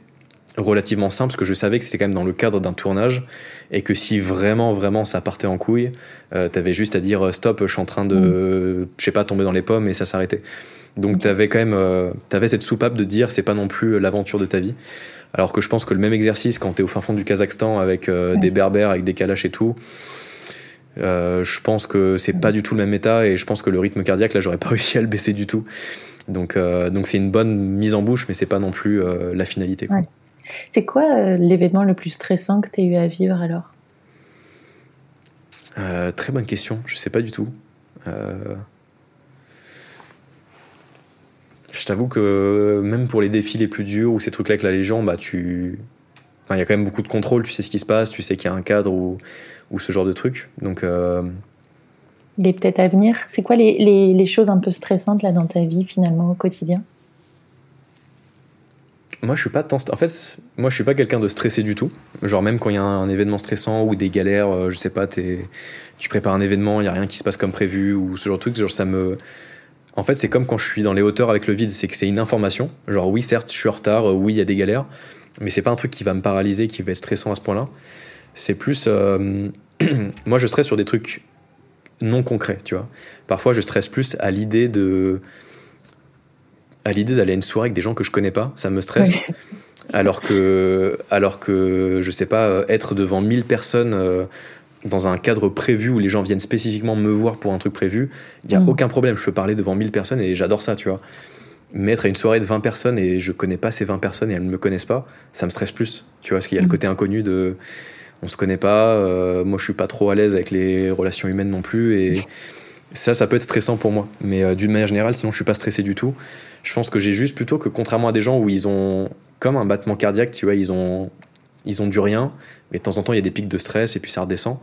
relativement simple parce que je savais que c'était quand même dans le cadre d'un tournage et que si vraiment vraiment ça partait en couille euh, t'avais juste à dire euh, stop je suis en train de mm. je sais pas tomber dans les pommes et ça s'arrêtait donc t'avais quand même euh, t'avais cette soupape de dire c'est pas non plus l'aventure de ta vie alors que je pense que le même exercice quand t'es au fin fond du Kazakhstan avec des berbères avec des calaches et tout je pense que c'est pas du tout le même état et je pense que le rythme cardiaque là j'aurais pas réussi à le baisser du tout donc donc c'est une bonne mise en bouche mais c'est pas non plus la finalité quoi. C'est quoi euh, l'événement le plus stressant que tu as eu à vivre alors? Euh, Très bonne question, je sais pas du tout. Euh, je t'avoue que même pour les défis les plus durs ou ces trucs-là avec la Légion, bah tu. il y a quand même beaucoup de contrôle, tu sais ce qui se passe, tu sais qu'il y a un cadre ou, ou ce genre de truc. Donc. Il est peut-être à venir. C'est quoi les, les, les choses un peu stressantes là dans ta vie finalement au quotidien? Moi, je suis pas. En fait, moi, je suis pas quelqu'un de stressé du tout. Genre, même quand il y a un, événement stressant ou des galères, euh, je sais pas, tu prépares un événement, il y a rien qui se passe comme prévu ou ce genre de truc, genre, ça me. En fait, c'est comme quand je suis dans les hauteurs avec le vide, c'est que c'est une information. Genre, oui, certes, je suis en retard, euh, oui, il y a des galères, mais c'est pas un truc qui va me paralyser, qui va être stressant à ce point-là. C'est plus. Euh, moi, je stresse sur des trucs non concrets, tu vois. Parfois, je stresse plus à l'idée de à l'idée d'aller à une soirée avec des gens que je connais pas, ça me stresse. Alors que, alors que, je sais pas, euh, être devant 1000 personnes euh, dans un cadre prévu où les gens viennent spécifiquement me voir pour un truc prévu, il n'y a mm. aucun problème. Je peux parler devant 1000 personnes et j'adore ça, tu vois. Mais être à une soirée de 20 personnes et je connais pas ces 20 personnes et elles ne me connaissent pas, ça me stresse plus, tu vois, parce qu'il y a le mm. côté inconnu de on se connaît pas, euh, moi je suis pas trop à l'aise avec les relations humaines non plus et ça, ça peut être stressant pour moi. Mais d'une manière générale, sinon je suis pas stressé du tout. Je pense que j'ai juste plutôt que contrairement à des gens où ils ont comme un battement cardiaque, tu vois, ils ont, ils ont du rien, mais de temps en temps il y a des pics de stress et puis ça redescend.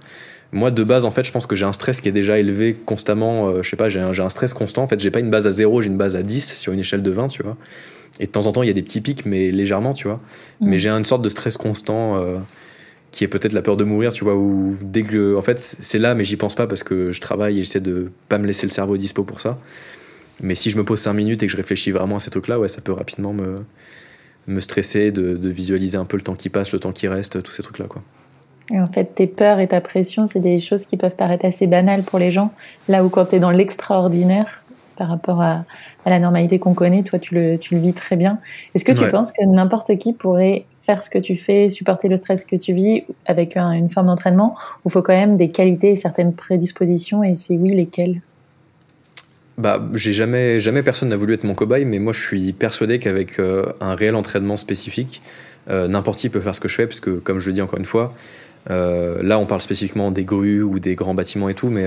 Moi, de base, en fait, je pense que j'ai un stress qui est déjà élevé constamment. Euh, je sais pas, j'ai un, un, stress constant. En fait, j'ai pas une base à 0, j'ai une base à 10 sur une échelle de 20, tu vois. Et de temps en temps, il y a des petits pics, mais légèrement, tu vois. Mais j'ai une sorte de stress constant euh, qui est peut-être la peur de mourir, tu vois. Ou dès que. En fait, c'est là, mais j'y pense pas parce que je travaille et j'essaie de pas me laisser le cerveau dispo pour ça. Mais si je me pose 5 minutes et que je réfléchis vraiment à ces trucs-là, ouais, ça peut rapidement me, me stresser, de, de, visualiser un peu le temps qui passe, le temps qui reste, tous ces trucs-là. Quoi. Et en fait, tes peurs et ta pression, c'est des choses qui peuvent paraître assez banales pour les gens, là où quand tu es dans l'extraordinaire par rapport à, à la normalité qu'on connaît, toi, tu le, tu le vis très bien. Est-ce que tu penses que n'importe qui pourrait faire ce que tu fais, supporter le stress que tu vis avec une forme d'entraînement, ou faut quand même des qualités et certaines prédispositions, et si oui, lesquelles? Bah, j'ai jamais, jamais personne n'a voulu être mon cobaye, mais moi je suis persuadé qu'avec euh, un réel entraînement spécifique, euh, n'importe qui peut faire ce que je fais, parce que comme je le dis encore une fois, euh, là on parle spécifiquement des grues ou des grands bâtiments et tout, mais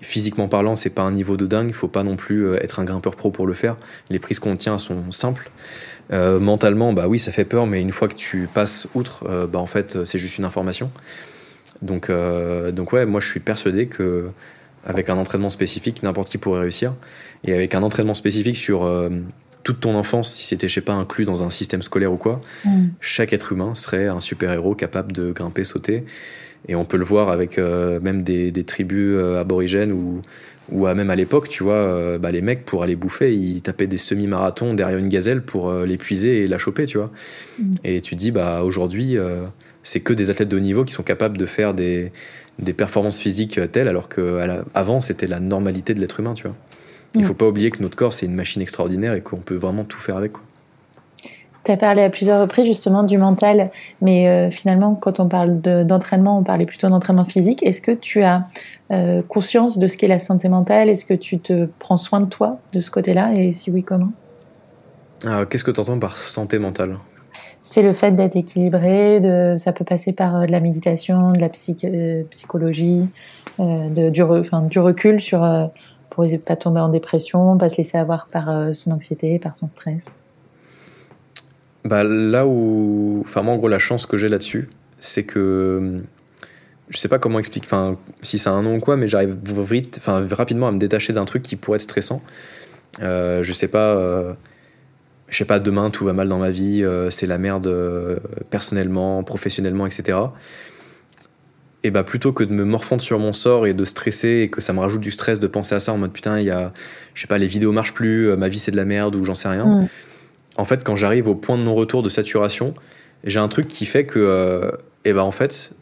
physiquement parlant, c'est pas un niveau de dingue, il faut pas non plus être un grimpeur pro pour le faire. Les prises qu'on tient sont simples. Mentalement, bah oui, ça fait peur, mais une fois que tu passes outre, bah en fait, c'est juste une information. Donc, donc ouais, moi je suis persuadé que avec un entraînement spécifique, n'importe qui pourrait réussir. Et avec un entraînement spécifique sur euh, toute ton enfance, si c'était, je sais pas, inclus dans un système scolaire ou quoi, mm. chaque être humain serait un super-héros capable de grimper, sauter. Et on peut le voir avec euh, même des, tribus euh, aborigènes ou, ou même à l'époque, tu vois, bah, les mecs, pour aller bouffer, ils tapaient des semi-marathons derrière une gazelle pour l'épuiser et la choper, tu vois. Mm. Et tu te dis, bah, aujourd'hui, c'est que des athlètes de haut niveau qui sont capables de faire des, des performances physiques telles, alors qu'avant, c'était la normalité de l'être humain, tu vois. Il ne mm. faut pas oublier que notre corps, c'est une machine extraordinaire et qu'on peut vraiment tout faire avec. Tu as parlé à plusieurs reprises justement du mental, mais euh, finalement, quand on parle d'entraînement, on parlait plutôt d'entraînement physique. Est-ce que tu as euh, conscience de ce qu'est la santé mentale Est-ce que tu te prends soin de toi de ce côté-là Et si oui, comment? Ah, Qu'est-ce que tu entends par santé mentale? C'est le fait d'être équilibré. De, ça peut passer par euh, de la méditation, de la euh, psychologie, euh, de, du, du, recul sur pour ne pas tomber en dépression, pas se laisser avoir par son anxiété, par son stress. Bah là où. Enfin, moi, en gros, la chance que j'ai là-dessus, c'est que. Je sais pas comment expliquer, enfin, si c'est un nom ou quoi, mais j'arrive vite, enfin, rapidement à me détacher d'un truc qui pourrait être stressant. Euh, je sais pas. Euh, je sais pas, demain tout va mal dans ma vie, euh, c'est la merde euh, personnellement, professionnellement, etc. Et bah plutôt que de me morfondre sur mon sort et de stresser et que ça me rajoute du stress de penser à ça en mode putain, il y a, je sais pas, les vidéos marchent plus, ma vie c'est de la merde ou j'en sais rien. Mm. En fait, quand j'arrive au point de non-retour de saturation, j'ai un truc qui fait que, et bah en fait,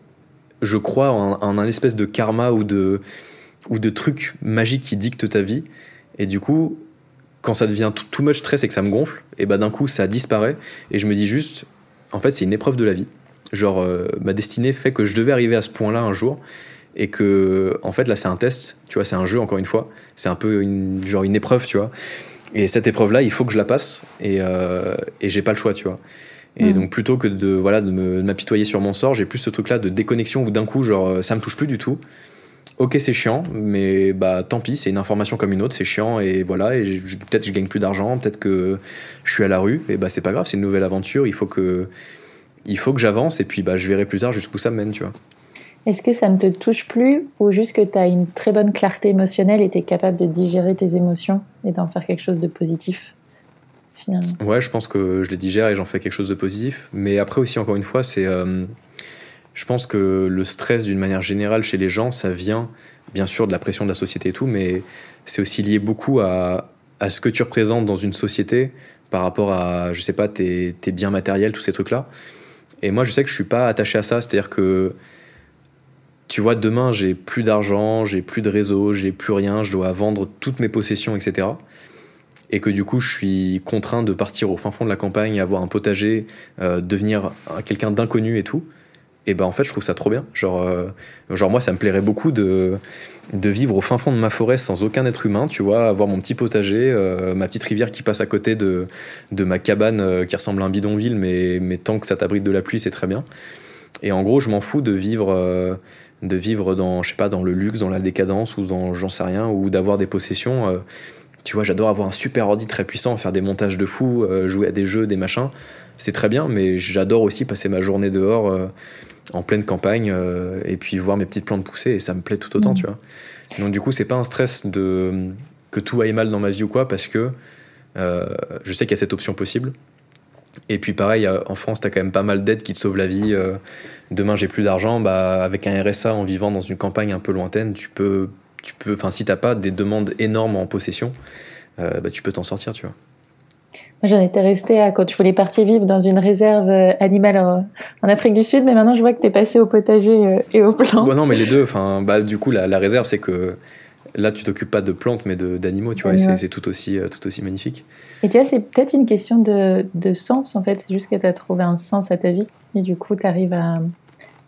je crois en, un espèce de karma ou de, ou de truc magique qui dicte ta vie. Et du coup, quand ça devient too, too much stress et que ça me gonfle, et bah d'un coup ça disparaît et je me dis juste, en fait c'est une épreuve de la vie. Genre euh, ma destinée fait que je devais arriver à ce point-là un jour et que en fait là c'est un test, tu vois, c'est un jeu encore une fois, c'est un peu une genre une épreuve, tu vois. Et cette épreuve-là, il faut que je la passe et, euh, et j'ai pas le choix, tu vois. Et Mm. donc plutôt que de voilà de m'apitoyer sur mon sort, j'ai plus ce truc-là de déconnexion où d'un coup genre euh, ça me touche plus du tout. Ok c'est chiant, mais bah tant pis, c'est une information comme une autre, c'est chiant et voilà. Et peut-être je gagne plus d'argent, peut-être que je suis à la rue et bah c'est pas grave, c'est une nouvelle aventure. Il faut que il faut que j'avance et puis bah je verrai plus tard jusqu'où ça me mène, tu vois. Est-ce que ça ne te touche plus ou juste que tu as une très bonne clarté émotionnelle et tu es capable de digérer tes émotions et d'en faire quelque chose de positif? Finalement Ouais, je pense que je les digère et j'en fais quelque chose de positif. Mais après aussi, encore une fois, c'est. euh, je pense que le stress, d'une manière générale, chez les gens, ça vient bien sûr de la pression de la société et tout, mais c'est aussi lié beaucoup à, à ce que tu représentes dans une société par rapport à, je sais pas, tes, tes biens matériels, tous ces trucs-là. Et moi, je sais que je suis pas attaché à ça, c'est-à-dire que. Tu vois, demain, j'ai plus d'argent, j'ai plus de réseau, j'ai plus rien, je dois vendre toutes mes possessions, etc et que du coup je suis contraint de partir au fin fond de la campagne, avoir un potager, euh, devenir un- quelqu'un d'inconnu et tout, et ben en fait je trouve ça trop bien. Genre, euh, genre moi ça me plairait beaucoup de, de vivre au fin fond de ma forêt sans aucun être humain, tu vois, avoir mon petit potager, euh, ma petite rivière qui passe à côté de, de ma cabane qui ressemble à un bidonville, mais, mais tant que ça t'abrite de la pluie c'est très bien. Et en gros je m'en fous de vivre... de vivre dans, je sais pas, dans le luxe, dans la décadence, ou dans j'en sais rien, ou d'avoir des possessions. Tu vois, j'adore avoir un super ordi très puissant, faire des montages de fou, euh, jouer à des jeux, des machins. C'est très bien, mais j'adore aussi passer ma journée dehors euh, en pleine campagne euh, et puis voir mes petites plantes pousser et ça me plaît tout autant, Mhm. tu vois. Donc du coup, c'est pas un stress de que tout aille mal dans ma vie ou quoi parce que je sais qu'il y a cette option possible. Et puis pareil, en France, t'as quand même pas mal d'aides qui te sauvent la vie. demain, j'ai plus d'argent, bah avec un RSA en vivant dans une campagne un peu lointaine, tu peux, tu peux, enfin si t'as pas des demandes énormes en possession, euh, bah, tu peux t'en sortir, tu vois. Moi, j'en étais restée à quand tu voulais partir vivre dans une réserve euh, animale en, en Afrique du Sud, mais maintenant je vois que tu es passé au potager euh, et au plan. Ouais, non, mais les deux, enfin, bah, du coup, la, la réserve, c'est que là, tu t'occupes pas de plantes, mais d'animaux, tu vois, et c'est- tout aussi, tout aussi magnifique. Et tu vois, c'est peut-être une question de, de sens en fait. C'est juste que tu as trouvé un sens à ta vie et du coup, tu arrives à,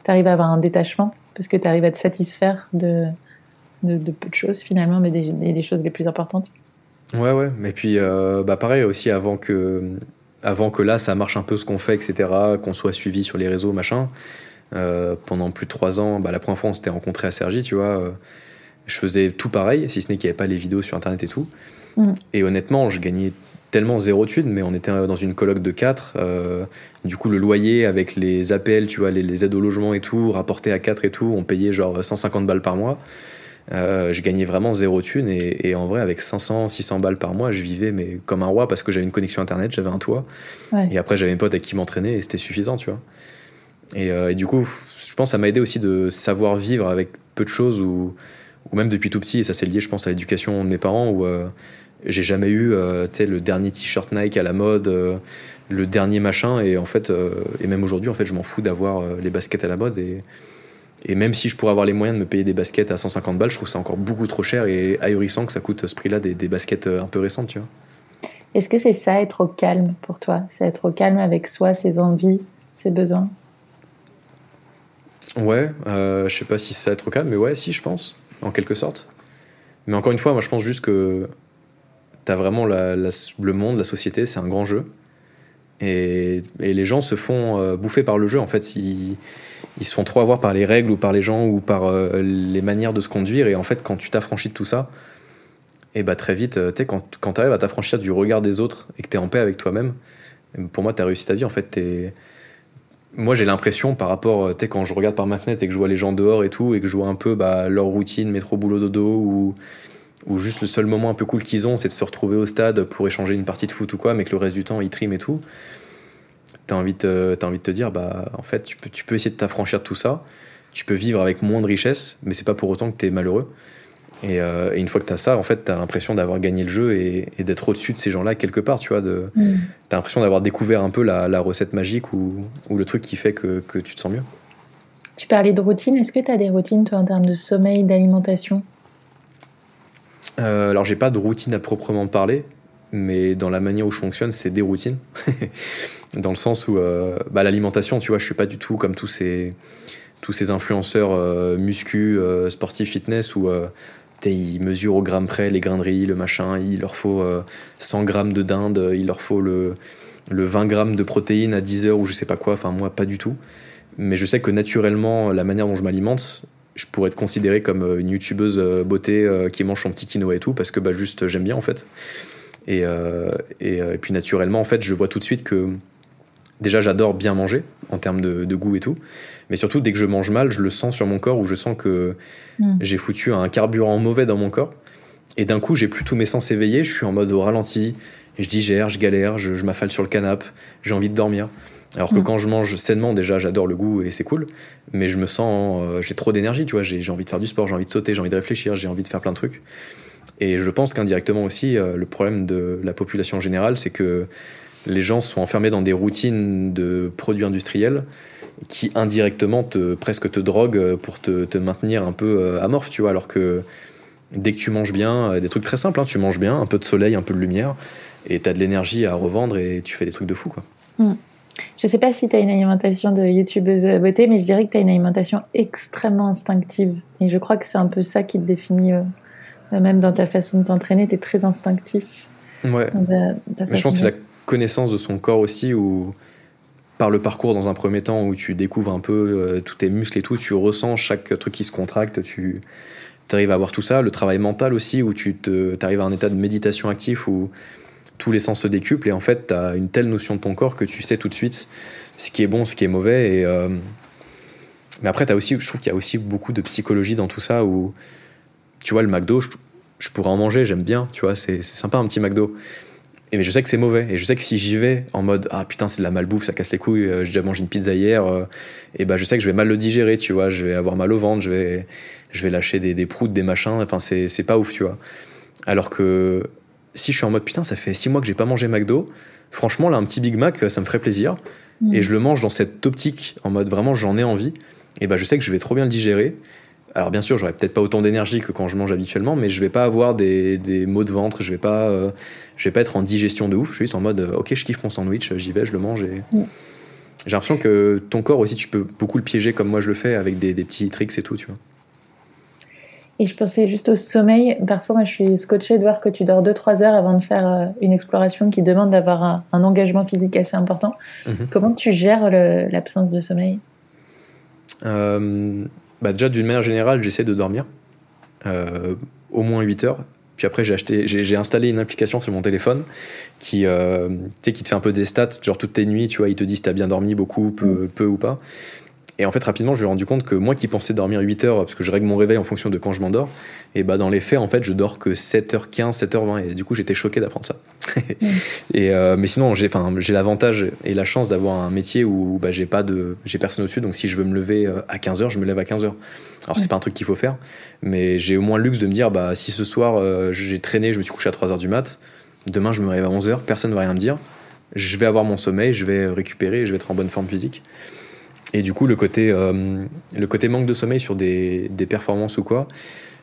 t'arrives à avoir un détachement parce que tu arrives à te satisfaire de, de, de peu de choses finalement, mais des, des, des choses les plus importantes. Ouais, ouais. Et puis, euh, bah, pareil aussi, avant que, avant que là, ça marche un peu ce qu'on fait, etc., qu'on soit suivi sur les réseaux, machin, euh, pendant plus de trois ans, bah, la première fois, on s'était rencontrés à Sergi, tu vois, euh, je faisais tout pareil, si ce n'est qu'il n'y avait pas les vidéos sur Internet et tout. Mhm. Et honnêtement, je gagnais tellement zéro thune, mais on était dans une coloc de 4. du coup, le loyer avec les APL, tu vois, les, les aides au logement et tout, rapporté à 4 et tout, on payait genre 150 balles par mois. Euh, je gagnais vraiment zéro thune et, et en vrai avec 500 600 balles par mois je vivais mais comme un roi parce que j'avais une connexion internet j'avais un toit. Ouais. et après j'avais mes potes avec qui m'entraînaient et c'était suffisant tu vois. Et, euh, et du coup je pense que ça m'a aidé aussi de savoir vivre avec peu de choses ou, ou même depuis tout petit et ça c'est lié je pense à l'éducation de mes parents où euh, j'ai jamais eu le dernier t-shirt Nike à la mode le dernier machin. Et en fait et même aujourd'hui en fait je m'en fous d'avoir les baskets à la mode et et même si je pourrais avoir les moyens de me payer des baskets à 150 balles, je trouve ça encore beaucoup trop cher et ahurissant que ça coûte ce prix-là des, des baskets euh, un peu récentes, tu vois. Est-ce que c'est ça être au calme pour toi? C'est être au calme avec soi, ses envies, ses besoins? Ouais, euh, je sais pas si ça va être au calme, mais ouais, si, je pense, en quelque sorte. Mais encore une fois, moi, je pense juste que t'as vraiment la- la- le monde, la société, c'est un grand jeu. Et, et les gens se font euh, bouffer par le jeu, en fait. Ils, ils se font trop avoir par les règles ou par les gens ou par euh, les manières de se conduire. Et en fait, quand tu t'affranchis de tout ça, et bah très vite, euh, tu quand, quand tu arrives à t'affranchir du regard des autres et que tu es en paix avec toi-même, pour moi, tu as réussi ta vie. En fait, moi, j'ai l'impression par rapport, tu sais, quand je regarde par ma fenêtre et que je vois les gens dehors et tout, et que je vois un peu bah, leur routine, métro, boulot, dodo, ou, ou juste le seul moment un peu cool qu'ils ont, c'est de se retrouver au stade pour échanger une partie de foot ou quoi, mais que le reste du temps, ils triment et tout. Tu as, envie de, as envie de te dire, bah, en fait, tu peux, tu peux essayer de t'affranchir de tout ça. Tu peux vivre avec moins de richesse, mais c'est pas pour autant que tu es malheureux. Euh, et, une fois que tu as ça, en fait, tu as l'impression d'avoir gagné le jeu et, d'être au-dessus de ces gens-là quelque part, tu vois. De, mm. Tu as l'impression d'avoir découvert un peu la, recette magique ou, ou, le truc qui fait que, que, tu te sens mieux. Tu parlais de routine. Est-ce que tu as des routines, toi, en termes de sommeil, d'alimentation? Euh, Alors, j'ai pas de routine à proprement parler, mais dans la manière où je fonctionne, c'est des routines. dans le sens où euh, bah, l'alimentation, tu vois, je suis pas du tout comme tous ces, tous ces influenceurs euh, muscu, sportifs, fitness, où ils mesurent au gramme près les grains de riz, le machin, il leur faut 100 euh, grammes de dinde, il leur faut le, le 20 grammes de protéines à 10 heures ou je sais pas quoi, enfin moi pas du tout. Mais je sais que naturellement, la manière dont je m'alimente, je pourrais être considéré comme euh, une youtubeuse euh, beauté qui mange son petit quinoa et tout, parce que bah, juste j'aime bien en fait. Et, et, puis naturellement, en fait, je vois tout de suite que déjà j'adore bien manger en termes de, de, goût et tout. Mais surtout, dès que je mange mal, je le sens sur mon corps où je sens que mm. j'ai foutu un carburant mauvais dans mon corps. Et d'un coup, j'ai plus tous mes sens éveillés, je suis en mode au ralenti, je digère, je galère, je, m'affale sur le canapé, j'ai envie de dormir. Alors que mm. quand je mange sainement, déjà, j'adore le goût et c'est cool, mais je me sens, euh, j'ai trop d'énergie, tu vois, j'ai envie de faire du sport, j'ai envie de sauter, j'ai envie de réfléchir, j'ai envie de faire plein de trucs. Et je pense qu'indirectement aussi, euh, le problème de la population générale, c'est que les gens sont enfermés dans des routines de produits industriels qui indirectement te, presque te drogue pour te, te maintenir un peu euh, amorphe, tu vois, alors que dès que tu manges bien, euh, des trucs très simples, hein, tu manges bien, un peu de soleil, un peu de lumière, et tu as de l'énergie à revendre et tu fais des trucs de fou, quoi. Mm. Je sais pas si tu as une alimentation de youtubeuse beauté, mais je dirais que tu as une alimentation extrêmement instinctive. Et je crois que c'est un peu ça qui te définit, euh, même dans ta façon de t'entraîner, tu es très instinctif. Ouais. mais je pense que c'est la connaissance de son corps aussi, où par le parcours dans un premier temps où tu découvres un peu euh, tous tes muscles et tout, tu ressens chaque truc qui se contracte, tu arrives à avoir tout ça. Le travail mental aussi, où tu arrives à un état de méditation actif où tous les sens se décuplent et en fait, tu as une telle notion de ton corps que tu sais tout de suite ce qui est bon, ce qui est mauvais. Et, euh, Mais après, as aussi, je trouve qu'il y a aussi beaucoup de psychologie dans tout ça où, tu vois, le McDo, je, je pourrais en manger, j'aime bien, tu vois, c'est sympa un petit McDo. Et mais je sais que c'est mauvais. Et je sais que si j'y vais en mode ah putain c'est de la malbouffe, ça casse les couilles, euh, j'ai déjà mangé une pizza hier, euh, et bah je sais que je vais mal le digérer, tu vois, je vais avoir mal au ventre, je vais, je vais lâcher des, des proutes, des machins, enfin c'est, c'est pas ouf, tu vois. Alors que si je suis en mode putain ça fait six mois que j'ai pas mangé McDo, franchement là un petit Big Mac ça me ferait plaisir. Mm. Et je le mange dans cette optique en mode vraiment j'en ai envie. Et bah je sais que je vais trop bien le digérer alors bien sûr, j'aurais peut-être pas autant d'énergie que quand je mange habituellement, mais je vais pas avoir des, des maux de ventre, je vais pas, euh, je vais pas être en digestion de ouf. Je suis juste en mode, euh, ok, je kiffe mon sandwich, j'y vais, je le mange. Et... Mm. J'ai l'impression que ton corps aussi, tu peux beaucoup le piéger comme moi je le fais avec des, des petits tricks et tout, tu vois. Et je pensais juste au sommeil. Parfois, moi, je suis scotché de voir que tu dors 2-3 heures avant de faire euh, une exploration qui demande d'avoir un, engagement physique assez important. Mhm. Comment tu gères l'absence de sommeil? Bah déjà, d'une manière générale, j'essaie de dormir euh, au moins 8 heures. Puis après, j'ai acheté, j'ai installé une application sur mon téléphone qui, euh, qui te fait un peu des stats, genre toutes tes nuits, tu vois, il te dit si t'as bien dormi beaucoup, peu, peu ou pas. Et en fait, rapidement, je me suis rendu compte que moi qui pensais dormir 8 heures, parce que je règle mon réveil en fonction de quand je m'endors, et bah dans les faits, en fait, je dors que 7h15, 7h20. Et du coup, j'étais choqué d'apprendre ça. et, euh, mais sinon, j'ai, j'ai l'avantage et la chance d'avoir un métier où bah, j'ai, pas de, j'ai personne au-dessus. Donc si je veux me lever euh, à 15h, je me lève à 15h. Alors, c'est pas un truc qu'il faut faire, mais j'ai au moins le luxe de me dire bah, si ce soir, euh, j'ai traîné, je me suis couché à 3h du mat, demain, je me réveille à 11h, personne ne va rien me dire. Je vais avoir mon sommeil, je vais récupérer, je vais être en bonne forme physique. Et du coup, le côté, euh, le côté manque de sommeil sur des, des performances ou quoi,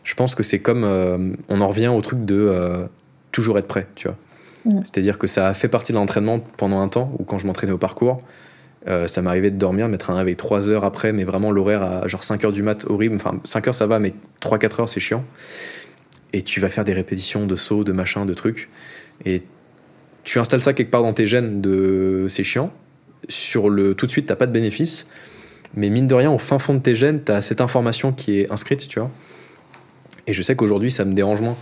je pense que c'est comme. Euh, on en revient au truc de euh, toujours être prêt, tu vois. Mm. C'est-à-dire que ça a fait partie de l'entraînement pendant un temps, où quand je m'entraînais au parcours, ça m'arrivait de dormir, mettre un réveil 3 heures après, mais vraiment l'horaire à genre 5 heures du mat, horrible. Enfin, 5 heures ça va, mais 3-4 heures c'est chiant. Et tu vas faire des répétitions de sauts, de machin, de trucs. Et tu installes ça quelque part dans tes gènes de c'est chiant sur le tout de suite, t'as pas de bénéfice. Mais mine de rien, au fin fond de tes gènes, tu as cette information qui est inscrite, tu vois. Et je sais qu'aujourd'hui, ça me dérange moins.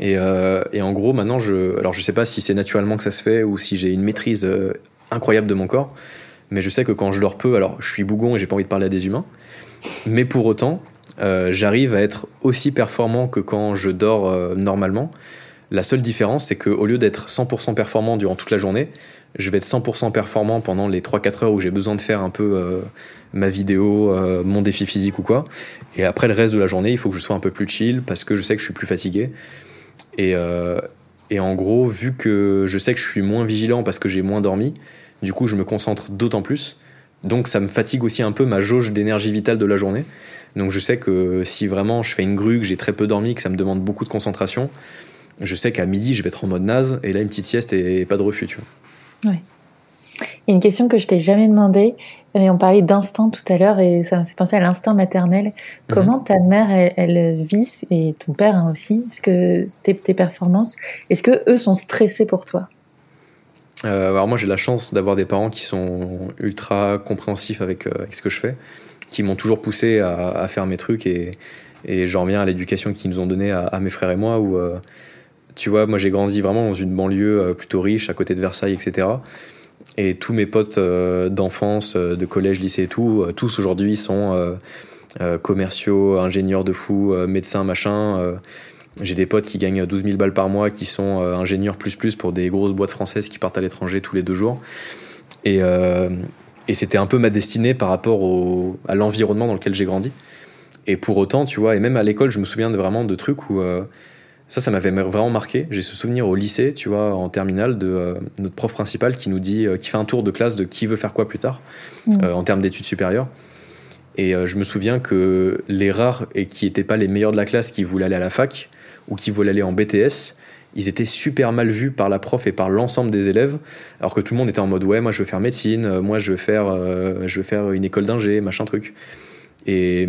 Et, euh, en gros, maintenant, je, alors je sais pas si c'est naturellement que ça se fait ou si j'ai une maîtrise euh, incroyable de mon corps. Mais je sais que quand je dors peu, alors je suis bougon et j'ai pas envie de parler à des humains. Mais pour autant, euh, j'arrive à être aussi performant que quand je dors normalement. La seule différence, c'est qu'au lieu d'être 100% performant durant toute la journée, je vais être 100% performant pendant les 3-4 heures où j'ai besoin de faire un peu euh, ma vidéo, mon défi physique ou quoi. Et après le reste de la journée, il faut que je sois un peu plus chill parce que je sais que je suis plus fatigué. Et, et en gros, vu que je sais que je suis moins vigilant parce que j'ai moins dormi, du coup, je me concentre d'autant plus. Donc, ça me fatigue aussi un peu ma jauge d'énergie vitale de la journée. Donc je sais que si vraiment je fais une grue, que j'ai très peu dormi, que ça me demande beaucoup de concentration, je sais qu'à midi, je vais être en mode naze, et là, une petite sieste et pas de refus, tu vois. Ouais. Il y a une question que je t'ai jamais demandé, mais on parlait d'instinct tout à l'heure, et ça me fait penser à l'instinct maternel. Comment mhm. ta mère, elle, vit, et ton père hein, aussi, ce que tes, tes performances, est-ce que eux sont stressés pour toi? Euh, alors moi j'ai la chance d'avoir des parents qui sont ultra compréhensifs avec, euh, avec ce que je fais qui m'ont toujours poussé à, faire mes trucs et, et j'en reviens à l'éducation qu'ils nous ont donnée à, mes frères et moi où euh, tu vois moi j'ai grandi vraiment dans une banlieue euh, plutôt riche à côté de Versailles etc et tous mes potes euh, d'enfance de collège lycée et tout tous aujourd'hui sont commerciaux ingénieurs de fou médecins machin j'ai des potes qui gagnent 12 000 balles par mois qui sont ingénieurs plus plus pour des grosses boîtes françaises qui partent à l'étranger tous les deux jours. Et et c'était un peu ma destinée par rapport au, à l'environnement dans lequel j'ai grandi. Et pour autant, tu vois, et même à l'école, je me souviens vraiment de trucs où euh, ça, ça m'avait vraiment marqué. J'ai ce souvenir au lycée, tu vois, en terminale, de euh, notre prof principal qui nous dit, euh, qui fait un tour de classe de qui veut faire quoi plus tard, mmh. en termes d'études supérieures. Et je me souviens que les rares et qui n'étaient pas les meilleurs de la classe, qui voulaient aller à la fac ou qui voulaient aller en BTS, ils étaient super mal vus par la prof et par l'ensemble des élèves, alors que tout le monde était en mode ouais, moi je veux faire médecine, euh, moi je veux faire, euh, je veux faire une école d'ingé, machin truc. Et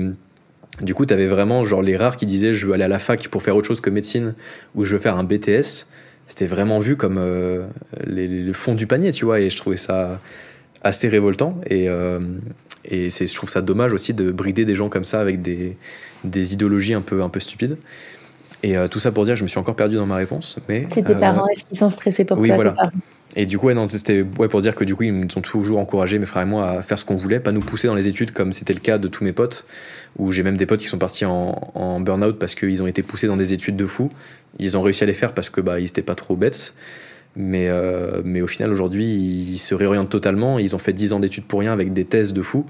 du coup, tu avais vraiment genre les rares qui disaient je veux aller à la fac pour faire autre chose que médecine ou je veux faire un BTS. C'était vraiment vu comme euh, le fond du panier, tu vois, et je trouvais ça assez révoltant. Et, et je trouve ça dommage aussi de brider des gens comme ça avec des, des idéologies un peu, un peu stupides. Et euh, tout ça pour dire je me suis encore perdu dans ma réponse. Mais, c'est tes parents, est-ce qu'ils sont stressés pour oui, toi voilà. Et du coup, ouais, non, c'était ouais, pour dire que du coup, ils nous ont toujours encouragé, mes frères et moi, à faire ce qu'on voulait, pas nous pousser dans les études comme c'était le cas de tous mes potes, où j'ai même des potes qui sont partis en, en burn-out parce qu'ils ont été poussés dans des études de fou. Ils ont réussi à les faire parce que bah, ils étaient pas trop bêtes. Mais, euh, mais au final, aujourd'hui, ils se réorientent totalement. Ils ont fait 10 ans d'études pour rien avec des thèses de fou.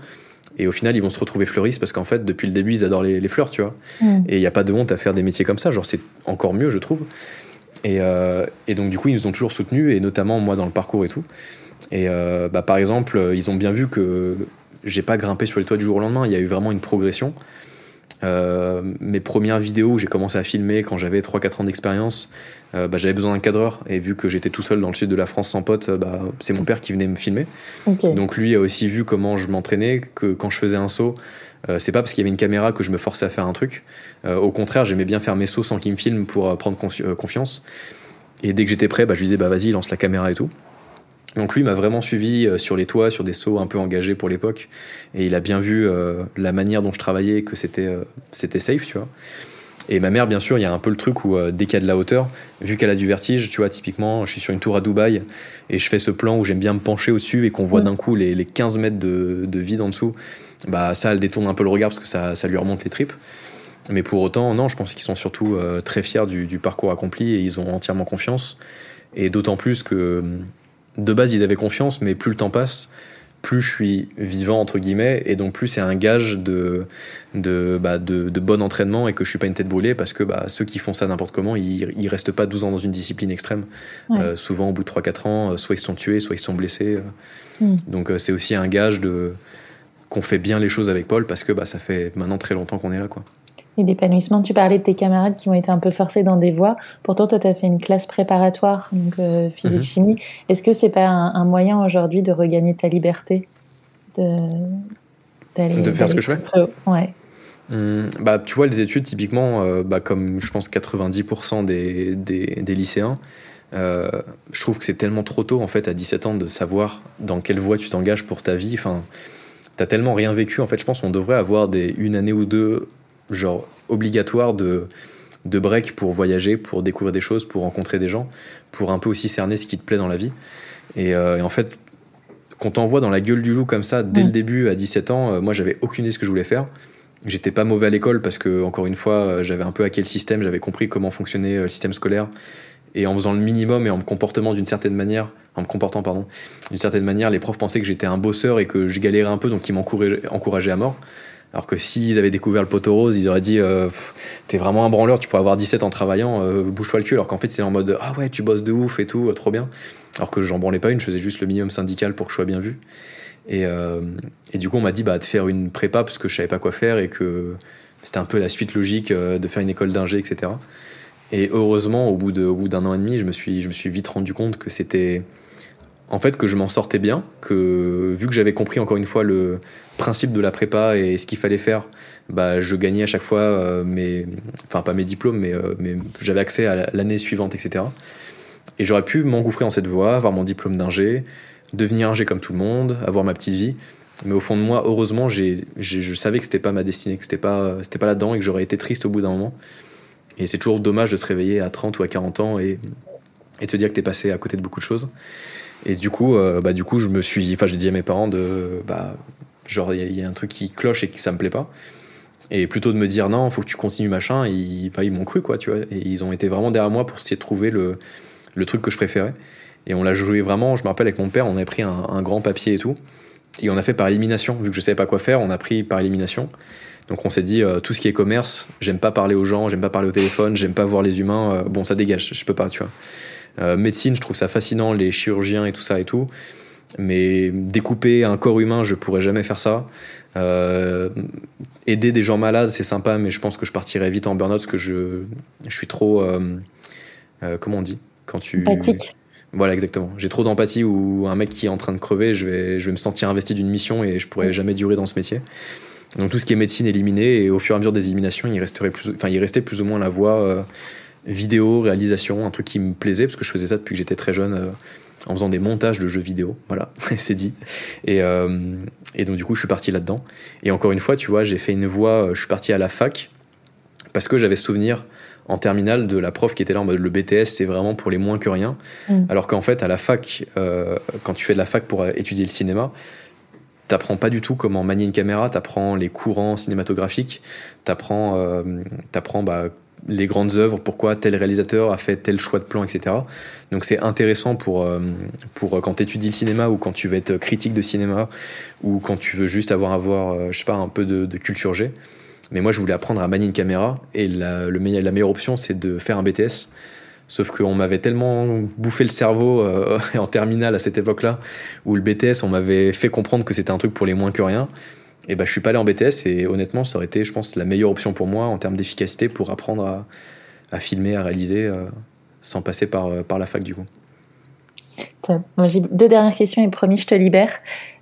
Et au final, ils vont se retrouver fleuristes parce qu'en fait, depuis le début, ils adorent les, fleurs, tu vois. Mm. Et il n'y a pas de honte à faire des métiers comme ça. Genre, c'est encore mieux, je trouve. Et, euh, et, donc, du coup, ils nous ont toujours soutenus, et notamment moi dans le parcours et tout. Et euh, bah, par exemple, ils ont bien vu que j'ai pas grimpé sur les toits du jour au lendemain. Il y a eu vraiment une progression. Euh, mes premières vidéos où j'ai commencé à filmer quand j'avais 3-4 ans d'expérience, euh, bah, j'avais besoin d'un cadreur. Et vu que j'étais tout seul dans le sud de la France sans pote, bah, c'est mon père qui venait me filmer. Donc lui a aussi vu comment je m'entraînais, que quand je faisais un saut, euh, c'est pas parce qu'il y avait une caméra que je me forçais à faire un truc. au contraire, j'aimais bien faire mes sauts sans qu'il me filme pour prendre confiance. Et dès que j'étais prêt, bah, je lui disais bah vas-y, lance la caméra et tout. Donc lui m'a vraiment suivi euh, sur les toits, sur des sauts un peu engagés pour l'époque, et il a bien vu euh, la manière dont je travaillais, que c'était euh, c'était safe, tu vois. Et ma mère, bien sûr, il y a un peu le truc où dès qu'il y a de la hauteur, vu qu'elle a du vertige, tu vois, typiquement, je suis sur une tour à Dubaï et je fais ce plan où j'aime bien me pencher au-dessus et qu'on voit d'un coup les, les, 15 mètres de, de, vide en dessous, bah ça, elle détourne un peu le regard parce que ça, ça lui remonte les tripes. Mais pour autant, non, je pense qu'ils sont surtout très fiers du, du, parcours accompli et ils ont entièrement confiance. Et d'autant plus que de base, ils avaient confiance, mais plus le temps passe, plus je suis vivant, entre guillemets, et donc plus c'est un gage de, de, bah, de, bon entraînement et que je suis pas une tête brûlée, parce que bah, ceux qui font ça n'importe comment, ils, ils restent pas 12 ans dans une discipline extrême. Euh, souvent, au bout de 3-4 ans, euh, soit ils sont tués, soit ils sont blessés. Euh. Mm. Donc c'est aussi un gage de qu'on fait bien les choses avec Paul, parce que bah, ça fait maintenant très longtemps qu'on est là. quoi et d'épanouissement. Tu parlais de tes camarades qui ont été un peu forcés dans des voies. Pourtant, toi, tu as fait une classe préparatoire, donc euh, physique-chimie. Mhm. Est-ce que c'est pas un, moyen aujourd'hui de regagner ta liberté De, de faire ce que je fais? Ouais. Hum, bah, tu vois, les études, typiquement, euh, bah, comme je pense 90% des, des, des lycéens, euh, je trouve que c'est tellement trop tôt, en fait, à 17 ans, de savoir dans quelle voie tu t'engages pour ta vie. Enfin, t'as tellement rien vécu. En fait, je pense qu'on devrait avoir des, une année ou deux genre obligatoire de, de break pour voyager, pour découvrir des choses, pour rencontrer des gens, pour un peu aussi cerner ce qui te plaît dans la vie. Et, euh, en fait, qu'on t'envoie dans la gueule du loup comme ça dès le début à 17 ans, moi j'avais aucune idée de ce que je voulais faire. J'étais pas mauvais à l'école parce que, encore une fois, j'avais un peu hacké le système, j'avais compris comment fonctionnait le système scolaire. Et en faisant le minimum et en me comportant d'une certaine manière, en me comportant, pardon, d'une certaine manière, les profs pensaient que j'étais un bosseur et que je galérais un peu, donc ils m'encourageaient à mort. Alors que s'ils avaient découvert le poteau rose, ils auraient dit euh, T'es vraiment un branleur, tu pourrais avoir 17 en travaillant, euh, bouge-toi le cul. Alors qu'en fait, c'est en mode Ah ouais, tu bosses de ouf et tout, trop bien. Alors que j'en branlais pas une, je faisais juste le minimum syndical pour que je sois bien vu. Et, euh, du coup, on m'a dit bah, de faire une prépa parce que je savais pas quoi faire et que c'était un peu la suite logique de faire une école d'ingé, etc. Et heureusement, au bout d'un an et demi, je me suis vite rendu compte que c'était en fait que je m'en sortais bien, que vu que j'avais compris encore une fois le principe de la prépa et ce qu'il fallait faire, bah, je gagnais à chaque fois euh, mes, enfin pas mes diplômes, mais, euh, j'avais accès à l'année suivante, etc. Et j'aurais pu m'engouffrer dans cette voie, avoir mon diplôme d'ingé, devenir ingé comme tout le monde, avoir ma petite vie. Mais au fond de moi, heureusement, j'ai, je savais que c'était pas ma destinée, que c'était pas, c'était pas là-dedans et que j'aurais été triste au bout d'un moment. Et c'est toujours dommage de se réveiller à 30 ou à 40 ans et, et de se dire que tu es passé à côté de beaucoup de choses. Et du coup, euh, bah, du coup, je me suis, enfin, j'ai dit à mes parents de, bah, genre, il y, a un truc qui cloche et que ça me plaît pas. Et plutôt de me dire non, faut que tu continues machin, ils, ils m'ont cru quoi, tu vois. Et ils ont été vraiment derrière moi pour essayer de trouver le, le truc que je préférais. Et on l'a joué vraiment. Je me rappelle avec mon père, on avait pris un, grand papier et tout, et on a fait par élimination. Vu que je savais pas quoi faire, on a pris par élimination. Donc on s'est dit euh, tout ce qui est commerce, j'aime pas parler aux gens, j'aime pas parler au téléphone, j'aime pas voir les humains. Euh, bon, ça dégage, je peux pas, tu vois. Euh, médecine, je trouve ça fascinant, les chirurgiens et tout ça et tout. Mais découper un corps humain, je pourrais jamais faire ça. Euh, aider des gens malades, c'est sympa, mais je pense que je partirais vite en burn-out parce que je, je suis trop. Euh, comment on dit? Quand tu. Empathique. Voilà, exactement. J'ai trop d'empathie ou un mec qui est en train de crever, je vais, je vais me sentir investi d'une mission et je pourrais mm. jamais durer dans ce métier. Donc tout ce qui est médecine éliminé et au fur et à mesure des éliminations, il, resterait plus, enfin, il restait plus ou moins la voie vidéo, réalisation, un truc qui me plaisait, parce que je faisais ça depuis que j'étais très jeune, euh, en faisant des montages de jeux vidéo, voilà, c'est dit. Et, euh, et, donc du coup, je suis parti là-dedans. Et encore une fois, tu vois, j'ai fait une voie, euh, je suis parti à la fac, parce que j'avais souvenir en terminale de la prof qui était là en mode le BTS c'est vraiment pour les moins que rien mm. alors qu'en fait à la fac quand tu fais de la fac pour étudier le cinéma t'apprends pas du tout comment manier une caméra t'apprends les courants cinématographiques t'apprends euh, bah, les grandes œuvres, pourquoi tel réalisateur a fait tel choix de plan, etc. Donc c'est intéressant pour, euh, pour quand tu étudies le cinéma ou quand tu veux être critique de cinéma ou quand tu veux juste avoir, avoir euh, je sais pas, un peu de, culture G. Mais moi, je voulais apprendre à manier une caméra et la, le, la meilleure option, c'est de faire un BTS. Sauf qu'on m'avait tellement bouffé le cerveau euh, en terminale à cette époque-là, où le BTS, on m'avait fait comprendre que c'était un truc pour les moins que rien et bah, je suis pas allé en BTS et honnêtement, ça aurait été, je pense, la meilleure option pour moi en termes d'efficacité pour apprendre à, à, filmer, à réaliser euh, sans passer par, euh, par la fac du coup. J'ai deux dernières questions et promis, je te libère.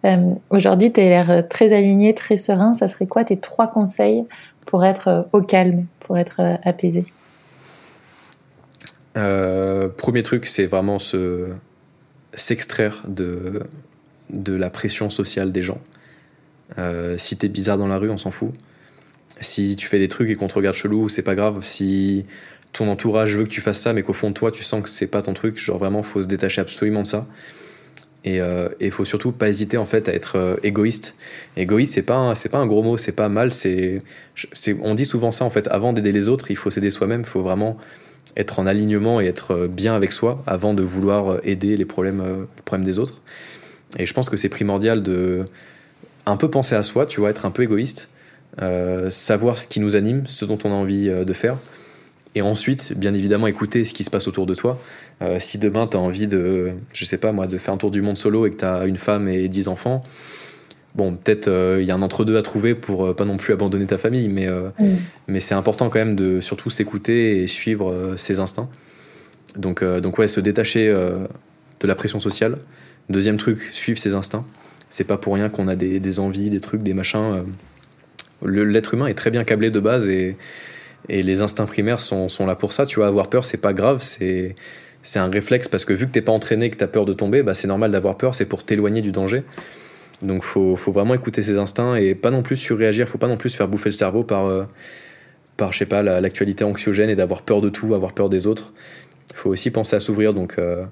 Euh, aujourd'hui, tu as l'air très aligné, très serein. Ça serait quoi tes trois conseils pour être au calme, pour être apaisé? Premier truc, c'est vraiment se, s'extraire de, de la pression sociale des gens. Euh, si t'es bizarre dans la rue, on s'en fout. Si tu fais des trucs et qu'on te regarde chelou, c'est pas grave. Si ton entourage veut que tu fasses ça, mais qu'au fond de toi, tu sens que c'est pas ton truc, genre vraiment, faut se détacher absolument de ça. Et il euh, faut surtout pas hésiter en fait à être euh, égoïste. Égoïste, c'est pas pas un gros mot, c'est pas mal. C'est on dit souvent ça en fait. Avant d'aider les autres, il faut s'aider soi-même. Il faut vraiment être en alignement et être bien avec soi avant de vouloir aider les problèmes, les problèmes des autres. Et je pense que c'est primordial de un peu penser à soi, tu vois, être un peu égoïste, euh, savoir ce qui nous anime, ce dont on a envie euh, de faire. Et ensuite, bien évidemment, écouter ce qui se passe autour de toi. Euh, si demain, tu as envie de, je sais pas moi, de faire un tour du monde solo et que tu as une femme et dix enfants, bon, peut-être il y a un entre-deux à trouver pour pas non plus abandonner ta famille, mais, mm. mais c'est important quand même de surtout s'écouter et suivre ses instincts. Donc, donc ouais, se détacher de la pression sociale. Deuxième truc, suivre ses instincts. C'est pas pour rien qu'on a des, envies, des trucs, des machins. Euh. L'être humain est très bien câblé de base et, les instincts primaires sont, là pour ça. Tu vois, avoir peur, c'est pas grave, c'est un réflexe parce que vu que t'es pas entraîné, que t'as peur de tomber, bah c'est normal d'avoir peur, c'est pour t'éloigner du danger. Donc faut, faut vraiment écouter ses instincts et pas non plus surréagir, faut pas non plus se faire bouffer le cerveau par, euh, par l'actualité anxiogène et d'avoir peur de tout, avoir peur des autres. Faut aussi penser à s'ouvrir, donc euh,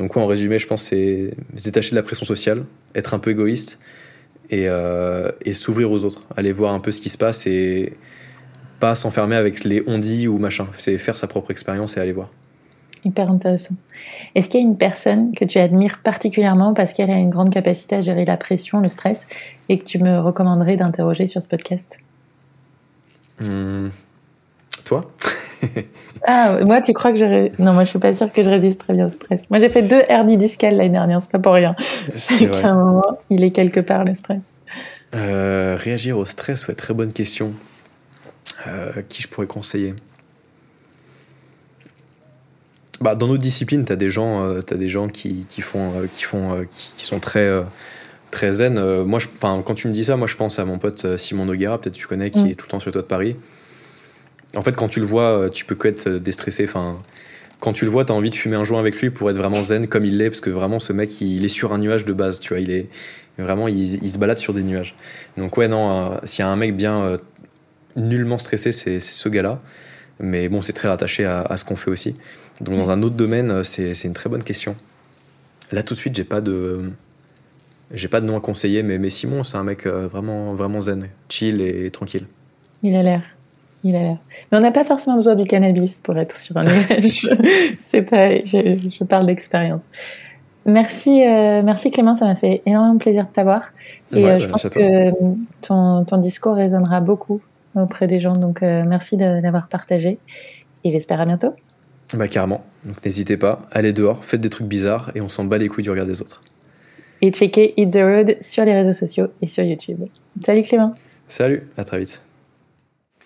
Donc, en résumé, je pense c'est se détacher de la pression sociale, être un peu égoïste et, euh, et s'ouvrir aux autres, aller voir un peu ce qui se passe et pas s'enfermer avec les on dit ou machin. C'est faire sa propre expérience et aller voir. Hyper intéressant. Est-ce qu'il y a une personne que tu admires particulièrement parce qu'elle a une grande capacité à gérer la pression, le stress, et que tu me recommanderais d'interroger sur ce podcast? Hmm. Toi? Ah, moi, tu crois que je. Non, moi, je suis pas sûre que je résiste très bien au stress. Moi, j'ai fait deux hernies discales l'année dernière, c'est pas pour rien. C'est qu'à un moment, il est quelque part le stress. Euh, réagir au stress, ouais, très bonne question. Euh, qui je pourrais conseiller? Bah, dans notre discipline, tu as des gens, euh, as des gens qui, qui font, euh, qui, font euh, qui, sont très, très zen. moi, je, quand tu me dis ça, moi, je pense à mon pote Simon Noguera, peut-être tu connais, qui mm. est tout le temps sur le toit de Paris. En fait, quand tu le vois, tu peux que être déstressé. Enfin, quand tu le vois, tu as envie de fumer un joint avec lui pour être vraiment zen comme il l'est, parce que vraiment, ce mec, il, est sur un nuage de base, tu vois. Il est vraiment, il, se balade sur des nuages. Donc, ouais, non, s'il y a un mec bien nullement stressé, c'est ce gars-là. Mais bon, c'est très rattaché à, ce qu'on fait aussi. Donc dans un autre domaine, euh, c'est une très bonne question. Là tout de suite, j'ai pas de j'ai pas de nom à conseiller, mais, mais Simon, c'est un mec euh, vraiment vraiment zen, chill et tranquille. Il a l'air. Il a l'air. Mais on n'a pas forcément besoin du cannabis pour être sur un nuage. c'est pas. Je, je parle d'expérience. Merci, euh, merci Clément, ça m'a fait énormément plaisir de t'avoir. Et je pense que ton, ton, discours résonnera beaucoup auprès des gens. Donc merci de l'avoir partagé. Et j'espère à bientôt. Bah carrément. Donc n'hésitez pas, allez dehors, faites des trucs bizarres et on s'en bat les couilles du regard des autres. Et checkez Hit the Road sur les réseaux sociaux et sur YouTube. Salut Clément. Salut, à très vite.